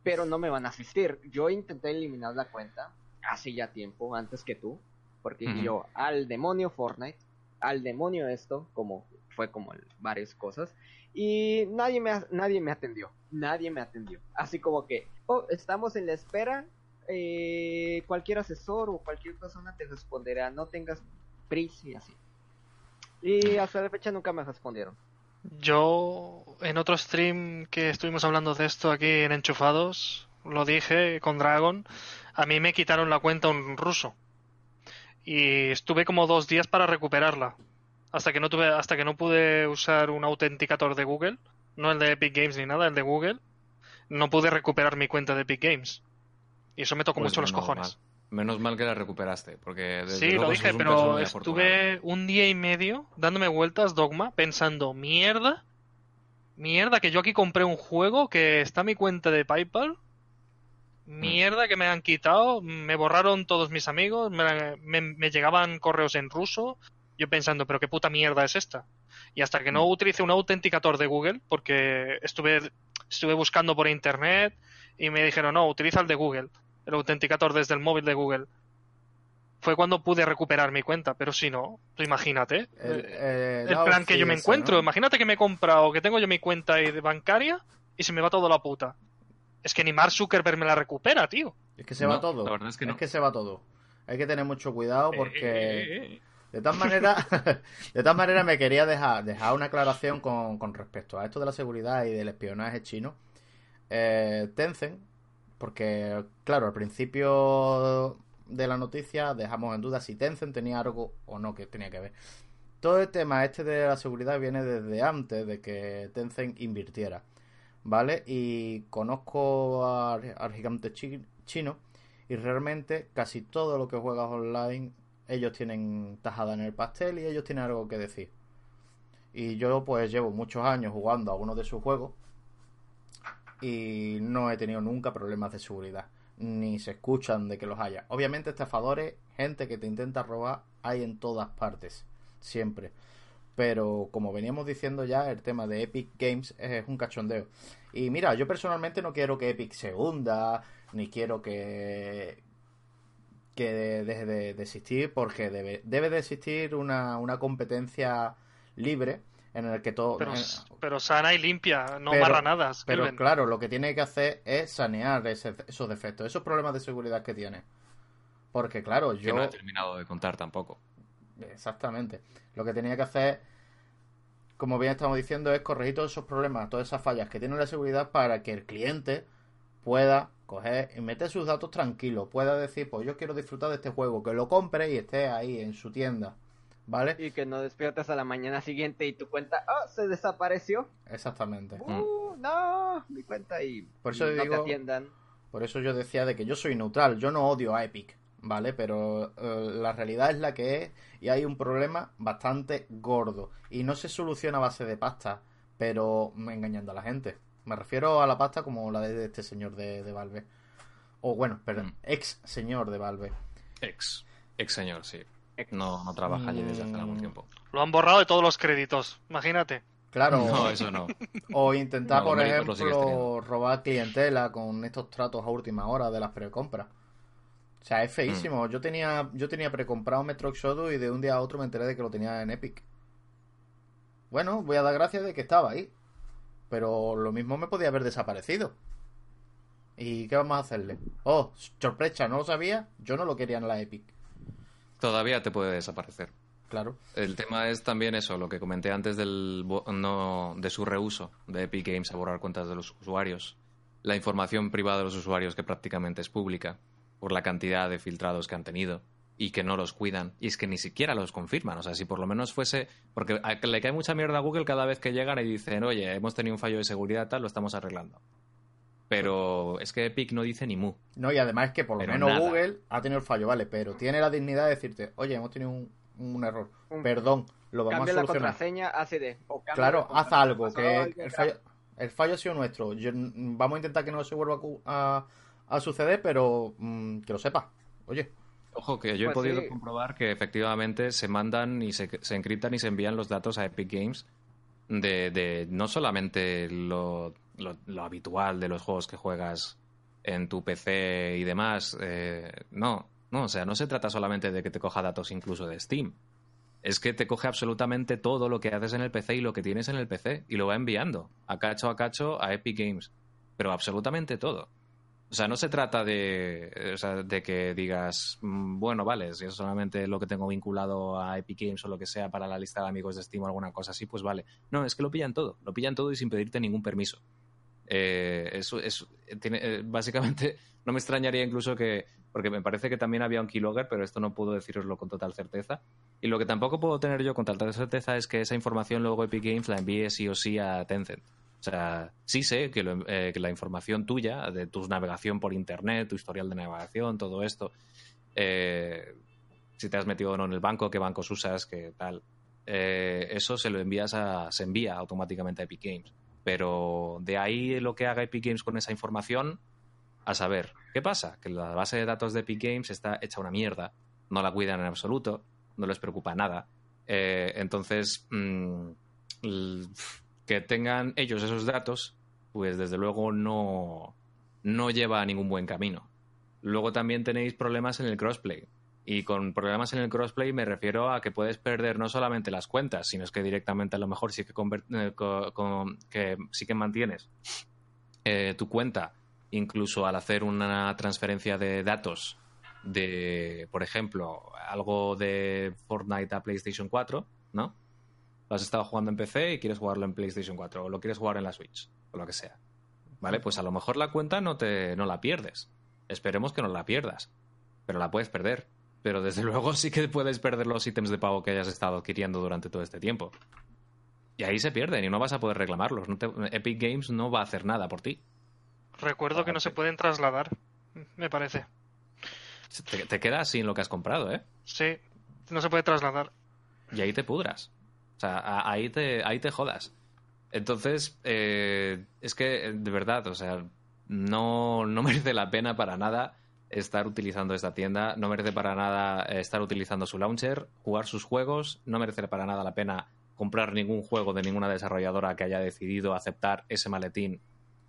Pero no me van a asistir. Yo intenté eliminar la cuenta hace ya tiempo, antes que tú. Porque yo, al demonio Fortnite, al demonio esto, como fue como varias cosas. Y nadie me, nadie me atendió. Nadie me atendió. Así como que, oh, estamos en la espera. eh, cualquier asesor o cualquier persona te responderá. No tengas prisa y así. Y hasta la fecha nunca me respondieron. Yo, en otro stream que estuvimos hablando de esto aquí en Enchufados, lo dije con Dragon, a mí me quitaron la cuenta un ruso. Y estuve como dos días para recuperarla. Hasta que no tuve, hasta que no pude usar un autenticator de Google, no el de Epic Games ni nada, el de Google, no pude recuperar mi cuenta de Epic Games. Y eso me tocó Pues mucho los cojones. mal. Menos mal que la recuperaste, porque desde Sí, luego lo dije, pero estuve un día y medio dándome vueltas dogma, pensando, mierda, mierda, que yo aquí compré un juego que está en mi cuenta de PayPal, Mm. mierda que me han quitado, me borraron todos mis amigos, me, me- me llegaban correos en ruso, yo pensando, pero qué puta mierda es esta. Y hasta que no Mm. utilicé un autenticator de Google, porque estuve, estuve buscando por internet y me dijeron, no, utiliza el de Google, el autenticator desde el móvil de Google fue cuando pude recuperar mi cuenta, pero si no, tú imagínate. El, eh, eh, el plan que yo me encuentro. ¿no? Imagínate que me he comprado, que tengo yo mi cuenta bancaria y se me va todo la puta. Es que ni Mark Zuckerberg me la recupera, tío. Es que se No, va todo. la verdad es que no. se va todo. Hay que tener mucho cuidado porque... Eh, eh, De todas maneras, [laughs] de me quería dejar, dejar una aclaración con, con respecto a esto de la seguridad y del espionaje chino. Eh, Tencent, porque claro, al principio de la noticia dejamos en duda si Tencent tenía algo o no que tenía que ver. Todo el tema este de la seguridad viene desde antes de que Tencent invirtiera, ¿vale? Y conozco al, gigante chi- chino y realmente casi todo lo que juegas online ellos tienen tajada en el pastel y ellos tienen algo que decir. Y yo pues llevo muchos años jugando a uno de sus juegos y no he tenido nunca problemas de seguridad. Ni se escuchan de que los haya. Obviamente estafadores, gente que te intenta robar, hay en todas partes. Siempre. Pero como veníamos diciendo ya, el tema de Epic Games es un cachondeo. Y mira, yo personalmente no quiero que Epic se hunda, ni quiero que, que deje de, de existir, porque debe, debe de existir una, una competencia libre en el que todo... Pero, en- pero sana y limpia, no Pero- marranadas. pero claro, lo que tiene que hacer es sanear ese- esos defectos, esos problemas de seguridad que tiene. Porque claro, Que yo... no he terminado de contar tampoco. Exactamente. Lo que tenía que hacer, como bien estamos diciendo, es corregir todos esos problemas, todas esas fallas que tiene la seguridad para que el cliente pueda coger y mete sus datos tranquilos. Pueda decir, pues yo quiero disfrutar de este juego, que lo compre y esté ahí en su tienda. ¿Vale? Y que no despiertes a la mañana siguiente y tu cuenta, oh, se desapareció. Exactamente. Uh, no, mi cuenta y, Por eso y no te digo- atiendan. Por eso yo decía de que yo soy neutral, yo no odio a Epic, ¿vale? Pero eh, la realidad es la que es y hay un problema bastante gordo. Y no se soluciona a base de pasta, pero engañando a la gente. Me refiero a la pasta como la de este señor de, de Valve. O bueno, perdón, Mm. ex señor de Valve. Ex. Ex señor, sí. No, no trabaja allí desde hace algún Mm. tiempo. Lo han borrado de todos los créditos. Imagínate. Claro, No, eso no. o intentar, No, por ejemplo, robar clientela con estos tratos a última hora de las precompras. O sea, es Mm. feísimo. Yo tenía yo tenía precomprado Metro Exodus y de un día a otro me enteré de que lo tenía en Epic. Bueno, voy a dar gracias de que estaba ahí. Pero lo mismo me podía haber desaparecido. ¿Y qué vamos a hacerle? Oh, sorpresa, ¿no lo sabía? Yo no lo quería en la Epic. Todavía te puede desaparecer. Claro. El tema es también eso, lo que comenté antes del no, de su reuso de Epic Games a borrar cuentas de los usuarios. La información privada de los usuarios que prácticamente es pública por la cantidad de filtrados que han tenido y que no los cuidan y es que ni siquiera los confirman. O sea, si por lo menos fuese... Porque le cae mucha mierda a Google cada vez que llegan y dicen, oye, hemos tenido un fallo de seguridad, tal, lo estamos arreglando. Pero es que Epic no dice ni mu. No, y además es que por lo Pero menos nada. Google ha tenido el fallo, vale, pero tiene la dignidad de decirte, oye, hemos tenido un, un error. Un- Perdón, lo vamos Cambia a la solucionar. contraseña así de. o cambia Claro, la haz contraseña, algo, que el fallo, el fallo ha sido nuestro. Yo- vamos a intentar que no se vuelva a a, a suceder, pero mm, que lo sepa. Oye, Ojo, que yo he Pues podido sí. comprobar que efectivamente se mandan y se, se encriptan y se envían los datos a Epic Games de, de no solamente lo, lo- lo habitual de los juegos que juegas en tu PC y demás. eh, no, no, o sea, no se trata solamente de que te coja datos incluso de Steam. Es que te coge absolutamente todo lo que haces en el PC y lo que tienes en el PC y lo va enviando a cacho a cacho a Epic Games. Pero absolutamente todo. O sea, no se trata de, eh, de que digas, mm, bueno, vale, si es solamente lo que tengo vinculado a Epic Games o lo que sea para la lista de amigos de Steam o alguna cosa así, pues vale. No, es que lo pillan todo, lo pillan todo y sin pedirte ningún permiso. Eh, eso es, tiene, eh, básicamente, [laughs] no me extrañaría incluso que, porque me parece que también había un keylogger, pero esto no puedo deciroslo con total certeza. Y lo que tampoco puedo tener yo con total certeza es que esa información luego Epic Games la envíe sí o sí a Tencent. O sea, sí sé que, lo- eh, que la información tuya, de tu navegación por internet, tu historial de navegación, todo esto, eh, si te has metido o no en el banco, qué bancos usas, qué tal, eh, eso se lo envías a, se envía automáticamente a Epic Games. Pero de ahí lo que haga Epic Games con esa información, a saber, ¿qué pasa? Que la base de datos de Epic Games está hecha una mierda, no la cuidan en absoluto, no les preocupa nada. Eh, entonces, mm, que tengan ellos esos datos, pues desde luego no, no lleva a ningún buen camino. Luego también tenéis problemas en el crossplay. Y con problemas en el crossplay me refiero a que puedes perder no solamente las cuentas, sino es que directamente a lo mejor sí que, eh, que, sí que mantienes eh, tu cuenta, incluso al hacer una transferencia de datos de, por ejemplo, algo de Fortnite a PlayStation 4, ¿no? Lo has estado jugando en PC y quieres jugarlo en PlayStation 4 o lo quieres jugar en la Switch o lo que sea. ¿Vale? Pues a lo mejor la cuenta no te no la pierdes. Esperemos que no la pierdas, pero la puedes perder. Pero desde [laughs] luego sí que puedes perder los ítems de pago que hayas estado adquiriendo durante todo este tiempo. Y ahí se pierden y no vas a poder reclamarlos. No te- Epic Games no va a hacer nada por ti. Recuerdo que no se pueden trasladar, me parece. Te, te quedas sin lo que has comprado, ¿eh? Sí, no se puede trasladar. y ahí te pudras. Sea, ahí te, ahí te jodas. Entonces, eh, es que, de verdad, o sea, no, no [laughs] merece la pena para nada estar utilizando esta tienda, no merece para nada eh, estar utilizando su launcher, jugar sus juegos, no merece para nada la pena comprar ningún juego de ninguna desarrolladora que haya decidido aceptar ese maletín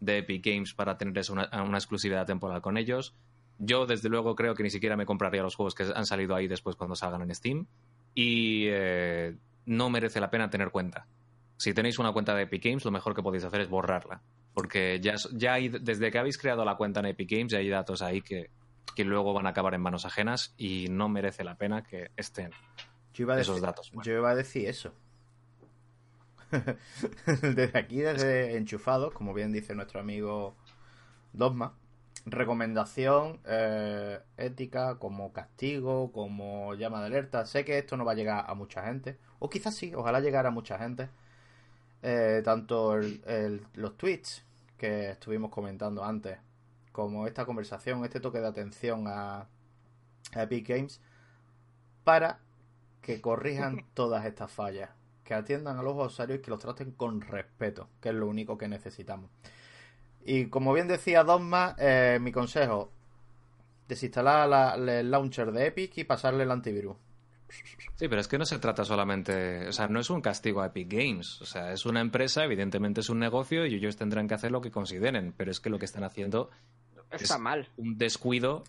de Epic Games para tener una, una exclusividad temporal con ellos. Yo, desde luego, creo que ni siquiera me compraría los juegos que han salido ahí después cuando salgan en Steam y eh, no merece la pena tener cuenta. Si tenéis una cuenta de Epic Games, lo mejor que podéis hacer es borrarla. Porque ya, ya hay, desde que habéis creado la cuenta en Epic Games, ya hay datos ahí que, que luego van a acabar en manos ajenas y no merece la pena que estén. yo iba a Esos decir, datos, bueno. yo iba a decir eso. [laughs] desde aquí, desde Enchufados, como bien dice nuestro amigo Dogma, recomendación eh, ética, como castigo, como llama de alerta. Sé que esto no va a llegar a mucha gente, o quizás sí, ojalá llegara a mucha gente. Eh, tanto el- el- los tweets que estuvimos comentando antes, como esta conversación, este toque de atención a, a Epic Games, para que corrijan [laughs] todas estas fallas, que atiendan a los usuarios y que los traten con respeto, que es lo único que necesitamos. Y como bien decía Dogma, eh, mi consejo, desinstalar la- la- el launcher de Epic y pasarle el antivirus. Sí, pero es que no se trata solamente, o sea, no es un castigo a Epic Games, o sea, es una empresa, evidentemente es un negocio y ellos tendrán que hacer lo que consideren, pero es que lo que están haciendo Está Es- mal. un descuido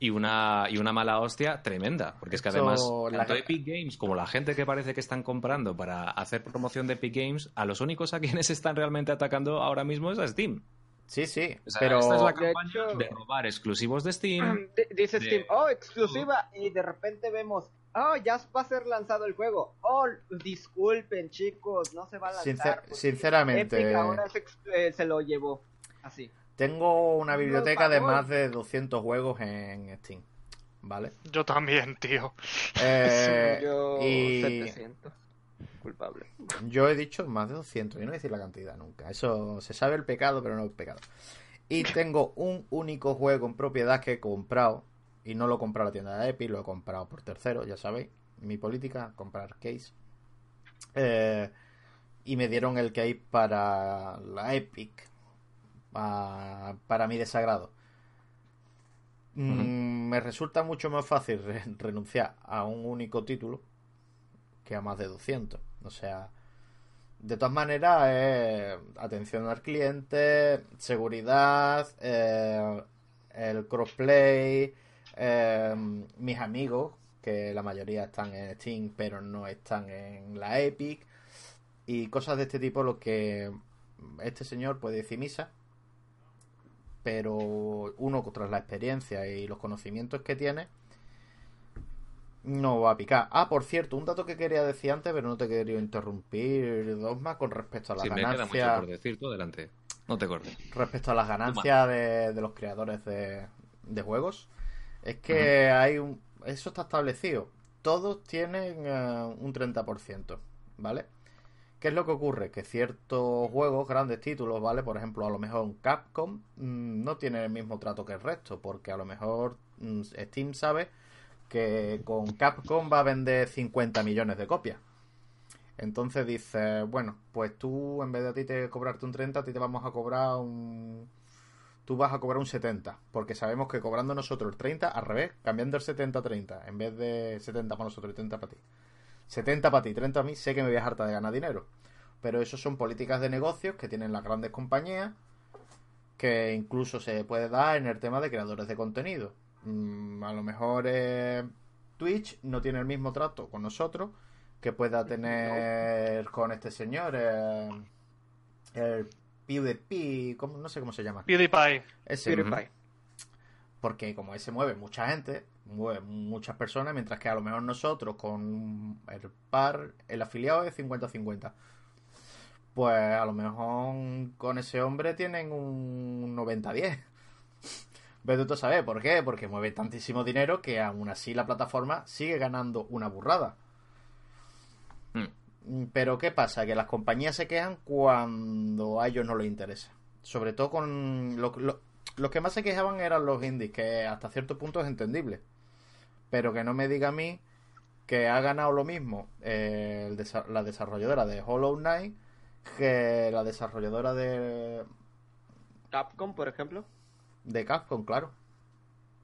y una y una mala hostia tremenda, porque es que además la- tanto Epic Games como la gente que parece que están comprando para hacer promoción de Epic Games, a los únicos a quienes están realmente atacando ahora mismo es a Steam. Sí, sí, O sea, pero esta es la De campaña hecho- de robar exclusivos de Steam. [clears throat] D- Dice de- Steam, oh, exclusiva, y de repente vemos, oh, ya va a ser lanzado el juego. Oh, disculpen chicos, no se va a lanzar. Sincer- sinceramente- Epic ahora eh, se lo llevó. Así. tengo una biblioteca de más de 200 juegos en Steam, ¿vale? Yo también, tío. Eh, [laughs] Yo y 700. Culpable. yo he dicho más de 200, yo no voy a decir la cantidad nunca. Eso se sabe el pecado, pero no el pecado. Y tengo un único juego en propiedad que he comprado, y no lo he comprado en la tienda de Epic, lo he comprado por tercero, ya sabéis. Mi política, comprar case. Eh, y me dieron el case para la Epic. pa- para mi desagrado. Mm. Me resulta mucho más fácil re- [laughs] renunciar a un único título que a más de 200. O sea, de todas maneras, es atención al cliente, seguridad, eh, el crossplay, eh, mis amigos, que la mayoría están en Steam, pero no están en la Epic, y cosas de este tipo, lo que este señor puede decir misa, pero uno tras la experiencia y los conocimientos que tiene, no va a picar. Ah, por cierto, un dato que quería decir antes, pero no te quería interrumpir, Dogma, con respecto a las Si me queda mucho ganancias por decir, tú adelante. No te cortes. respecto a las ganancias de, de los creadores de, de juegos es que hay un eso está establecido todos tienen eh, un 30% ¿vale? ¿qué es lo que ocurre? que ciertos juegos grandes títulos ¿vale? por ejemplo a lo mejor un Capcom mm, no tiene el mismo trato que el resto porque a lo mejor mm, Steam sabe que con Capcom va a vender 50 millones de copias entonces dice, bueno, pues tú en vez de a ti te cobrarte un 30, a ti te vamos a cobrar un... Tú vas a cobrar un 70, porque sabemos que cobrando nosotros el 30, al revés, cambiando el 70 a 30, en vez de 70 para nosotros y 30 para ti. 70 para ti, 30 a mí, sé que me voy a harta de ganar dinero. Pero eso son políticas de negocios que tienen las grandes compañías, que incluso se puede dar en el tema de creadores de contenido. Mm, a lo mejor eh, Twitch no tiene el mismo trato con nosotros que pueda tener con este señor, eh, el PewDiePie, ¿cómo? no sé cómo se llama. PewDiePie. Ese, PewDiePie. porque como ese mueve mucha gente, mueve muchas personas, mientras que a lo mejor nosotros con el par, el afiliado es 50-50. Pues a lo mejor con ese hombre tienen un 90-10. Pero tú sabes por qué, porque mueve tantísimo dinero que aún así la plataforma sigue ganando una burrada. Mm. Mm, Pero ¿qué pasa? Que las compañías se quejan cuando a ellos no les interesa. Sobre todo con... Lo, lo- los que más se quejaban eran los indies, que hasta cierto punto es entendible. Pero que no me diga a mí que ha ganado lo mismo eh, el desa- la desarrolladora de Hollow Knight que la desarrolladora de, Capcom, por ejemplo. De Capcom, claro.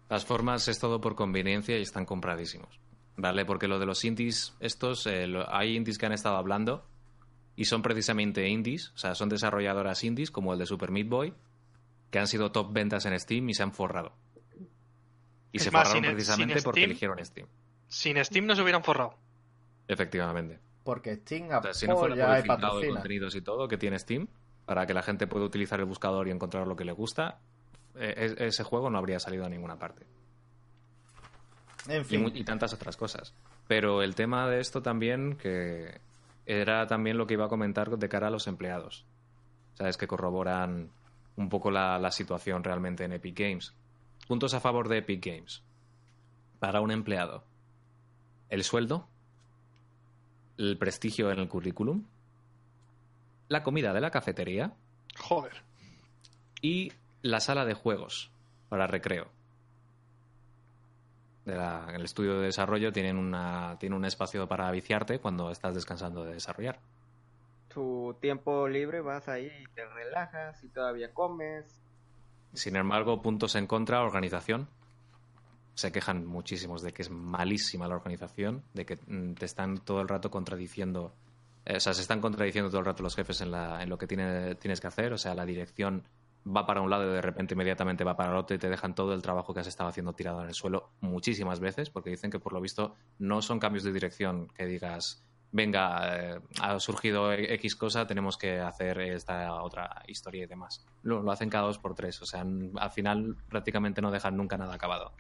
Las formas es todo por conveniencia y están compradísimos. ¿Vale? Porque lo de los indies, estos, eh, lo- hay indies que han estado hablando y son precisamente indies, o sea, son desarrolladoras indies como el de Super Meat Boy, que han sido top ventas en Steam y se han forrado. Y Es se más, forraron sin- precisamente sin porque Steam- eligieron Steam. Sin Steam no se hubieran forrado. Efectivamente. Porque Steam O sea, si no fuera por apoya el de contenidos y todo que tiene Steam, para que la gente pueda utilizar el buscador y encontrar lo que le gusta, eh, es- ese juego no habría salido a ninguna parte. En y, fin, y tantas otras cosas. Pero el tema de esto también, que era también lo que iba a comentar de cara a los empleados. Sabes que corroboran un poco la, la situación realmente en Epic Games. Puntos a favor de Epic Games. Para un empleado, el sueldo, el prestigio en el currículum, la comida de la cafetería Joder. y la sala de juegos para recreo. De la- el estudio de desarrollo tienen, una, tiene un espacio para viciarte cuando estás descansando de desarrollar. Tu tiempo libre vas ahí y te relajas y todavía comes. Sin embargo, puntos en contra, organización. Se quejan muchísimos de que es malísima la organización, de que mm, te están todo el rato contradiciendo. eh, o sea, se están contradiciendo todo el rato los jefes en, la, en lo que tiene- tienes que hacer. O sea, la dirección va para un lado y de repente inmediatamente va para el otro y te dejan todo el trabajo que has estado haciendo tirado en el suelo muchísimas veces, porque dicen que por lo visto no son cambios de dirección que digas, venga, eh, ha surgido X cosa, tenemos que hacer esta otra historia y demás. Lo, hacen cada dos por tres, o sea, al final prácticamente no dejan nunca nada acabado.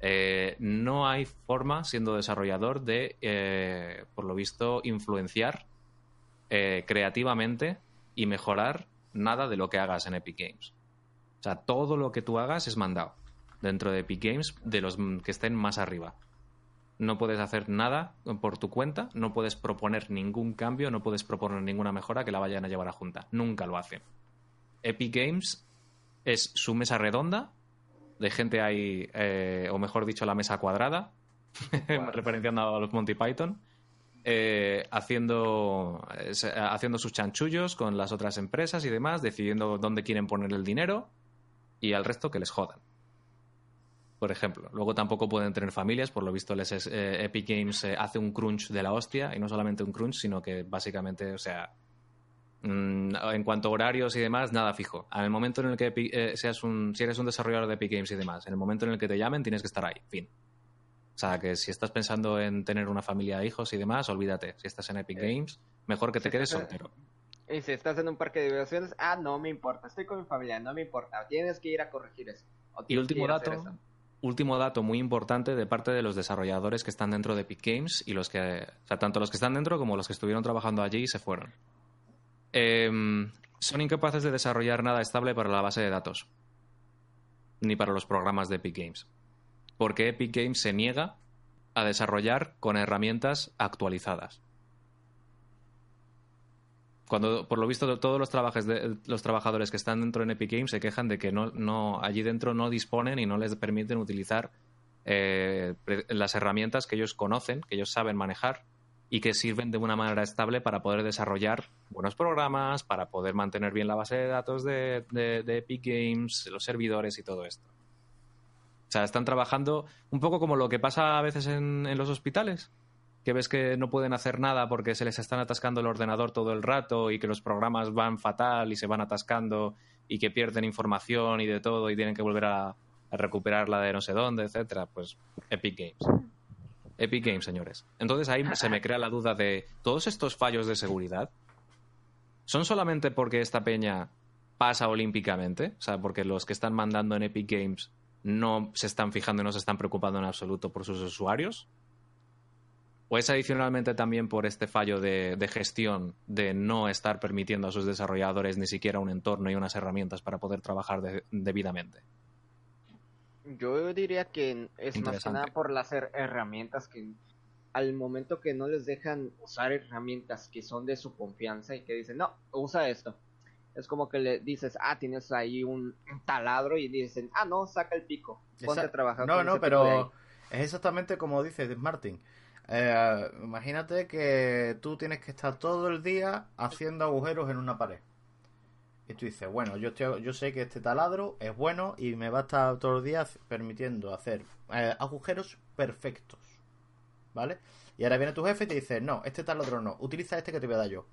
Eh, no hay forma, siendo desarrollador, de, eh, por lo visto, influenciar creativamente y mejorar nada de lo que hagas en Epic Games. O sea, todo lo que tú hagas es mandado dentro de Epic Games de los que estén más arriba. No puedes hacer nada por tu cuenta, no puedes proponer ningún cambio, no puedes proponer ninguna mejora que la vayan a llevar a junta. Nunca lo hacen. Epic Games es su mesa redonda, de gente ahí, eh, o mejor dicho, la mesa cuadrada, [laughs] referenciando a los Monty Python, eh, haciendo, eh, se- haciendo sus chanchullos con las otras empresas y demás, decidiendo dónde quieren poner el dinero y al resto que les jodan. Por ejemplo, luego tampoco pueden tener familias, por lo visto les es- eh, Epic Games eh, hace un crunch de la hostia y no solamente un crunch, sino que básicamente, o sea, mm, en cuanto a horarios y demás, nada fijo. En el momento en el que eh, seas un, si eres un desarrollador de Epic Games y demás, en el momento en el que te llamen tienes que estar ahí, fin. O sea, que si estás pensando en tener una familia de hijos y demás, olvídate. Si estás en Epic Eh, Games, mejor que te quedes estás- soltero. Y si estás en un parque de diversiones, ah, no me importa, estoy con mi familia, no me importa, tienes que ir a corregir eso. o Y último dato, eso. último dato muy importante de parte de los desarrolladores que están dentro de Epic Games y los que, o sea, tanto los que están dentro como los que estuvieron trabajando allí y se fueron. Em, son incapaces de desarrollar nada estable para la base de datos, ni para los programas de Epic Games, porque Epic Games se niega a desarrollar con herramientas actualizadas. Cuando, por lo visto, todos los, trabajes de- los trabajadores que están dentro en Epic Games se quejan de que no, no, allí dentro no disponen y no les permiten utilizar eh, las herramientas que ellos conocen, que ellos saben manejar y que sirven de una manera estable para poder desarrollar buenos programas, para poder mantener bien la base de datos de Epic Games, los servidores y todo esto. O sea, están trabajando un poco como lo que pasa a veces en, los hospitales, que ves que no pueden hacer nada porque se les están atascando el ordenador todo el rato y que los programas van fatal y se van atascando y que pierden información y de todo y tienen que volver a, a recuperarla de no sé dónde, etcétera. Pues Epic Games. Epic Games, señores. Entonces ahí se me crea la duda de todos estos fallos de seguridad son solamente porque esta peña pasa olímpicamente, o sea, porque los que están mandando en Epic Games no se están fijando y no se están preocupando en absoluto por sus usuarios. ¿O es adicionalmente también por este fallo de, de gestión de no estar permitiendo a sus desarrolladores ni siquiera un entorno y unas herramientas para poder trabajar de- debidamente? Yo diría que es más que nada por las her- herramientas que al momento que no les dejan usar herramientas que son de su confianza y que dicen, no, usa esto. Es como que le dices, ah, tienes ahí un, taladro y dicen, ah, no, saca el pico, ponte Esa- a trabajar. No, con no, ese pico de ahí". pero es exactamente como dice Martin. Eh, imagínate que tú tienes que estar todo el día haciendo agujeros en una pared. Y tú dices, bueno, yo, estoy- yo sé que este taladro es bueno y me va a estar todos los días permitiendo hacer eh, agujeros perfectos. ¿Vale? Y ahora viene tu jefe y te dice, no, este taladro no, utiliza este que te voy a dar yo.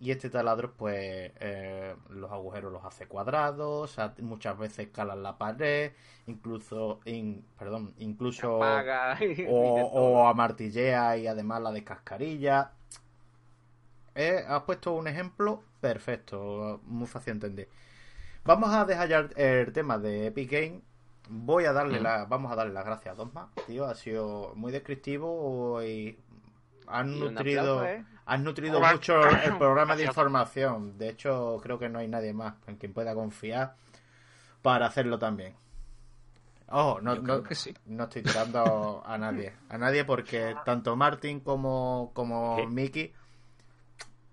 Y este taladro, pues, eh, los agujeros los hace cuadrados, muchas veces calan la pared, incluso, in- perdón, incluso Apaga [laughs] o, o amartillea y además la descascarilla. Eh, has puesto un ejemplo perfecto, muy fácil de entender. Vamos a dejar ya el, tema de Epic Game. Voy a darle Mm. la, vamos a darle las gracias a Dosma, tío, ha sido muy descriptivo y han Y un nutrido, aplauso, ¿eh? Has nutrido Hola. mucho [coughs] el programa de información. De hecho, creo que no hay nadie más en quien pueda confiar para hacerlo también. Ojo, no, Yo no, creo que sí. no estoy tirando a nadie. A nadie porque tanto Martin como, como ¿Qué? Mickey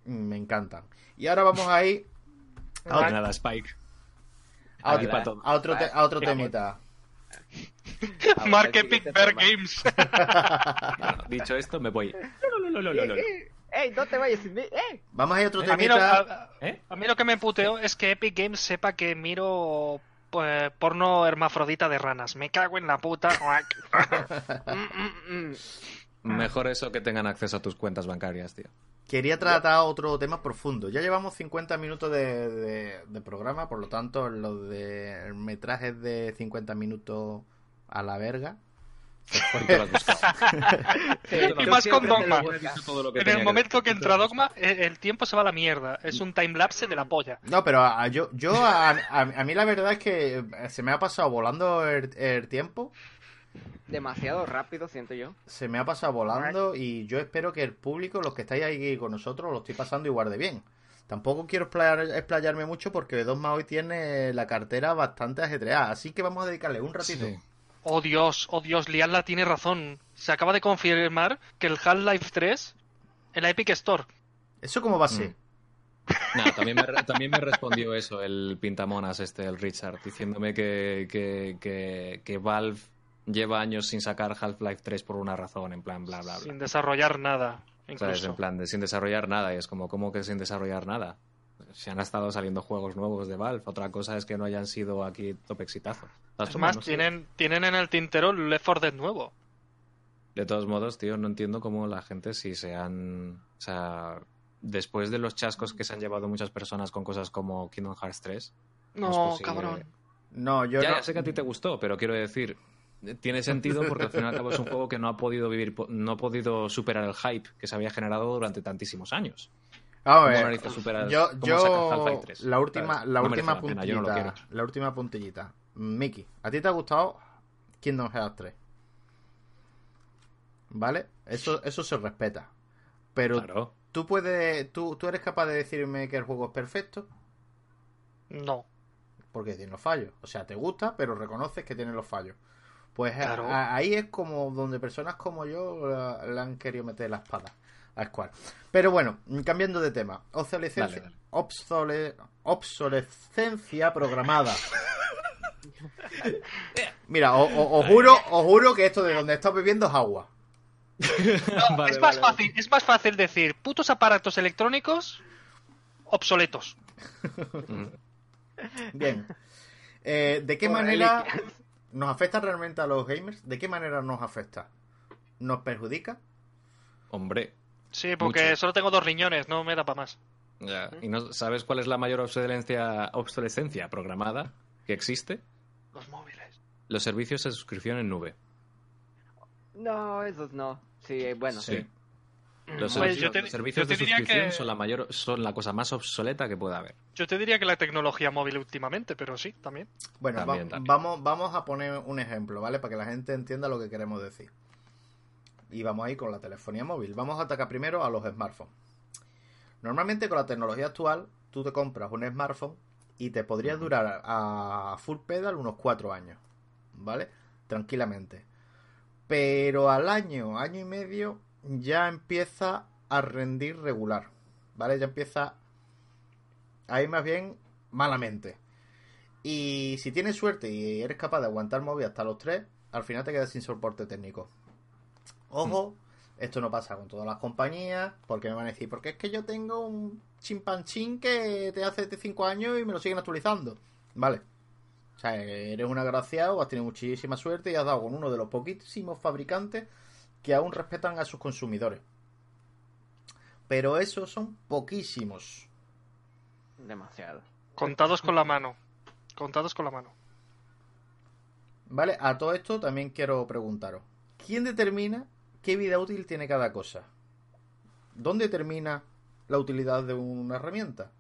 me encantan. Y ahora vamos a ir a otro, nada, Spike. a otro, a otro, te- a otro temita. Mark Epic Bear. Games. Bueno, [laughs] dicho esto, me voy. ¡Ey, no te vayas sin mí! ¡Eh! Vamos a ir a otro A mí, lo, temita. a- ¿Eh? a mí lo que me puteó es que Epic Games sepa que miro pues, porno hermafrodita de ranas. Me cago en la puta. [laughs] Mm, mm, mm. Mejor eso que tengan acceso a tus cuentas bancarias, tío. Quería tratar otro tema profundo. Ya llevamos 50 minutos de, de- de programa, por lo tanto, lo de metrajes de 50 minutos a la verga. Y tú lo has buscado. [laughs] [laughs] Y más con Dogma. En el momento que entra Dogma, eh, el tiempo se va a la mierda. Es un timelapse de la polla. No, pero a, yo, yo a, a- a mí la verdad es que se me ha pasado volando el, el tiempo. Demasiado rápido, siento yo. Se me ha pasado volando y yo espero que el público, los que estáis ahí con nosotros, lo estoy pasando igual de bien. Tampoco quiero explayar- explayarme mucho porque Dogma hoy tiene la cartera bastante ajetreada, así que vamos a dedicarle un ratito. Sí. Oh Dios, oh Dios, Lianla tiene razón. Se acaba de confirmar que el Half-Life 3 en la Epic Store. ¿Eso cómo va a ser? Nah, también, me, re- también me respondió eso el pintamonas este, el Richard, diciéndome que, que, que, que Valve lleva años sin sacar Half-Life 3 por una razón, en plan, bla, bla, bla. Sin desarrollar nada. Incluso. En plan, de sin desarrollar nada. Y es como, ¿cómo que sin desarrollar nada? Se han estado saliendo juegos nuevos de Valve. Otra cosa es que no hayan sido aquí top exitazo. De todas Es más, no sé. tienen, tienen en el tintero el Left 4 Dead nuevo. De todos modos, tío, no entiendo cómo la gente, si se han. O sea, después de los chascos que se han llevado muchas personas con cosas como Kingdom Hearts 3. No, es posible- cabrón. No, yo ya, no. ya sé que a ti te gustó, pero quiero decir, tiene sentido porque al fin y al cabo es un juego que no ha podido vivir, no ha podido superar el hype que se había generado durante tantísimos años. Vamos a ¿Cómo ver, yo, yo sacas Half-Life 3? la última, la No última merece la pena, yo no lo puntillita, la última puntillita. Mickey, ¿a ti te ha gustado Kingdom Hearts 3? ¿Vale? Eso, eso se respeta. Pero Claro. tú puedes, tú, tú eres capaz de decirme que el juego es perfecto No. porque tiene los fallos. O sea, te gusta, pero reconoces que tiene los fallos. Pues a- Claro. a- ahí es como donde personas como yo le han querido meter la espada Square. Pero bueno, cambiando de tema. Obsolescencia, Dale, dale. obsole- obsolescencia programada. [laughs] Mira, o- o- os juro, os juro que esto de donde estás bebiendo es agua. [laughs] Vale, es, más vale, fácil, es más fácil decir putos aparatos electrónicos obsoletos. [laughs] Bien. Eh, ¿De qué Por manera nos afecta realmente a los gamers? ¿De qué manera nos afecta? ¿Nos perjudica? Hombre, Sí, porque Mucho. solo tengo dos riñones, no me da para más. ya. ¿Y no sabes cuál es la mayor obsolescencia, obsolescencia programada que existe? Los móviles. Los servicios de suscripción en nube. No, esos no. Sí, bueno. Sí. Los, Pues servicios, yo te- los servicios de suscripción que- son la mayor, son la cosa más obsoleta que puede haber. Yo te diría que la tecnología móvil últimamente, pero sí, también. Bueno, También, va- también. Vamos, vamos a poner un ejemplo, ¿vale? Para que la gente entienda lo que queremos decir. Y vamos ahí con la telefonía móvil. Vamos a atacar primero a los smartphones. Normalmente con la tecnología actual, tú te compras un smartphone y te podría durar a full pedal unos cuatro años, ¿vale? Tranquilamente. Pero al año, año y medio, ya empieza a rendir regular, ¿vale? Ya empieza a ir más bien malamente. Y si tienes suerte y eres capaz de aguantar móvil hasta los tres, al final te quedas sin soporte técnico. Ojo, esto no pasa con todas las compañías, porque me van a decir, porque es que yo tengo un chimpanchín que te hace 5 años y me lo siguen actualizando. Vale. O sea, eres un agraciado, has tenido muchísima suerte y has dado con uno de los poquísimos fabricantes que aún respetan a sus consumidores. Pero esos son poquísimos. Demasiado. Contados con la mano. Contados con la mano. Vale, a todo esto también quiero preguntaros. ¿Quién determina qué vida útil tiene cada cosa? ¿Dónde termina la utilidad de una herramienta?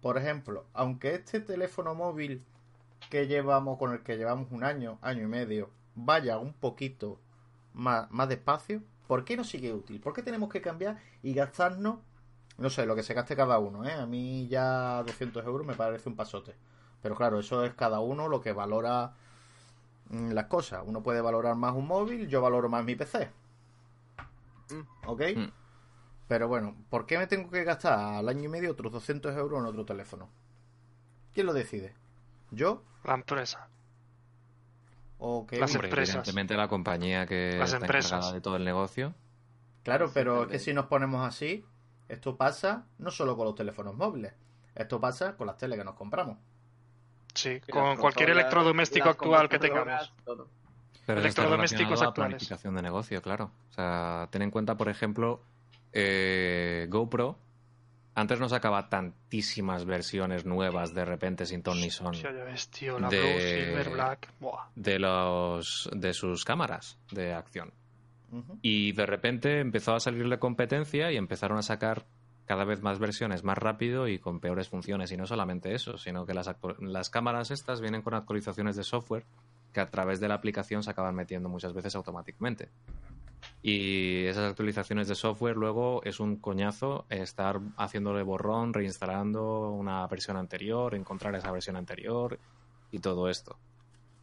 Por ejemplo, aunque este teléfono móvil que llevamos, con el que llevamos un año, año y medio, vaya un poquito más, más despacio, ¿Por qué nos sigue útil? ¿Por qué tenemos que cambiar y gastarnos, no sé, lo que se gaste cada uno? ¿eh? A mí ya 200 euros me parece un pasote. Pero claro, eso es cada uno lo que valora las cosas. Uno puede valorar más un móvil, yo valoro más mi PC. Mm. ¿Ok? Mm. Pero bueno, ¿por qué me tengo que gastar al año y medio otros 200 euros en otro teléfono? ¿Quién lo decide? ¿Yo? La empresa. ¿O qué? Las Hombre, empresas. evidentemente la compañía que Las está empresas. encargada de todo el negocio. Claro, pero es que si nos ponemos así, esto pasa no solo con los teléfonos móviles, esto pasa con las teles que nos compramos. Sí, con cualquier electrodoméstico actual que tengamos. todo. Pero eso está Electrodomésticos a actuales. planificación de negocio, claro. O sea, ten en cuenta, por ejemplo, eh, GoPro. Antes no sacaba tantísimas versiones nuevas de repente sin ton ni son Hostia, ya ves, tío, la de- Blue, Silver, Black. Buah. de los de sus cámaras de acción. Y de repente empezó a salirle competencia y empezaron a sacar cada vez más versiones más rápido y con peores funciones. Y no solamente eso, sino que las, las cámaras estas vienen con actualizaciones de software que a través de la aplicación se acaban metiendo muchas veces automáticamente. Y esas actualizaciones de software luego es un coñazo estar haciéndole borrón, reinstalando una versión anterior, encontrar esa versión anterior y todo esto.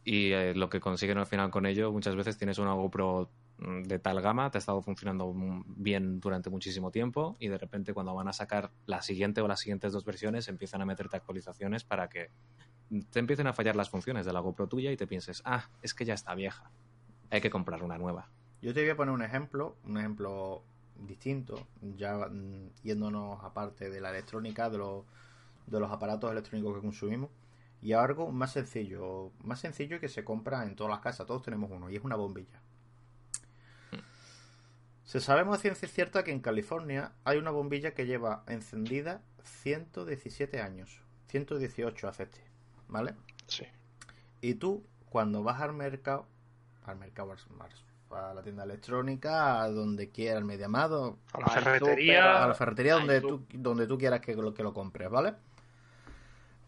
Y eh, lo que consiguen al final con ello, muchas veces tienes una GoPro de tal gama, te ha estado funcionando mm, bien durante muchísimo tiempo y de repente cuando van a sacar la siguiente o las siguientes dos versiones empiezan a meterte actualizaciones para que te empiecen a fallar las funciones de la GoPro tuya y te pienses, ah, es que ya está vieja, hay que comprar una nueva. Yo te voy a poner un ejemplo, un ejemplo distinto, ya mm, yéndonos aparte de la electrónica, de los, de los aparatos electrónicos que consumimos, y algo más sencillo, más sencillo que se compra en todas las casas, todos tenemos uno, y es una bombilla. Se sabemos a ciencia cierta que en California hay una bombilla que lleva encendida 117 años, 118 acepte, ¿vale? Sí. Y tú, cuando vas al mercado, al mercado, a la tienda electrónica, a donde quiera, al mediamado, A la ferretería. a la ferretería donde tú. tú, donde tú quieras que lo, que lo compres, ¿vale?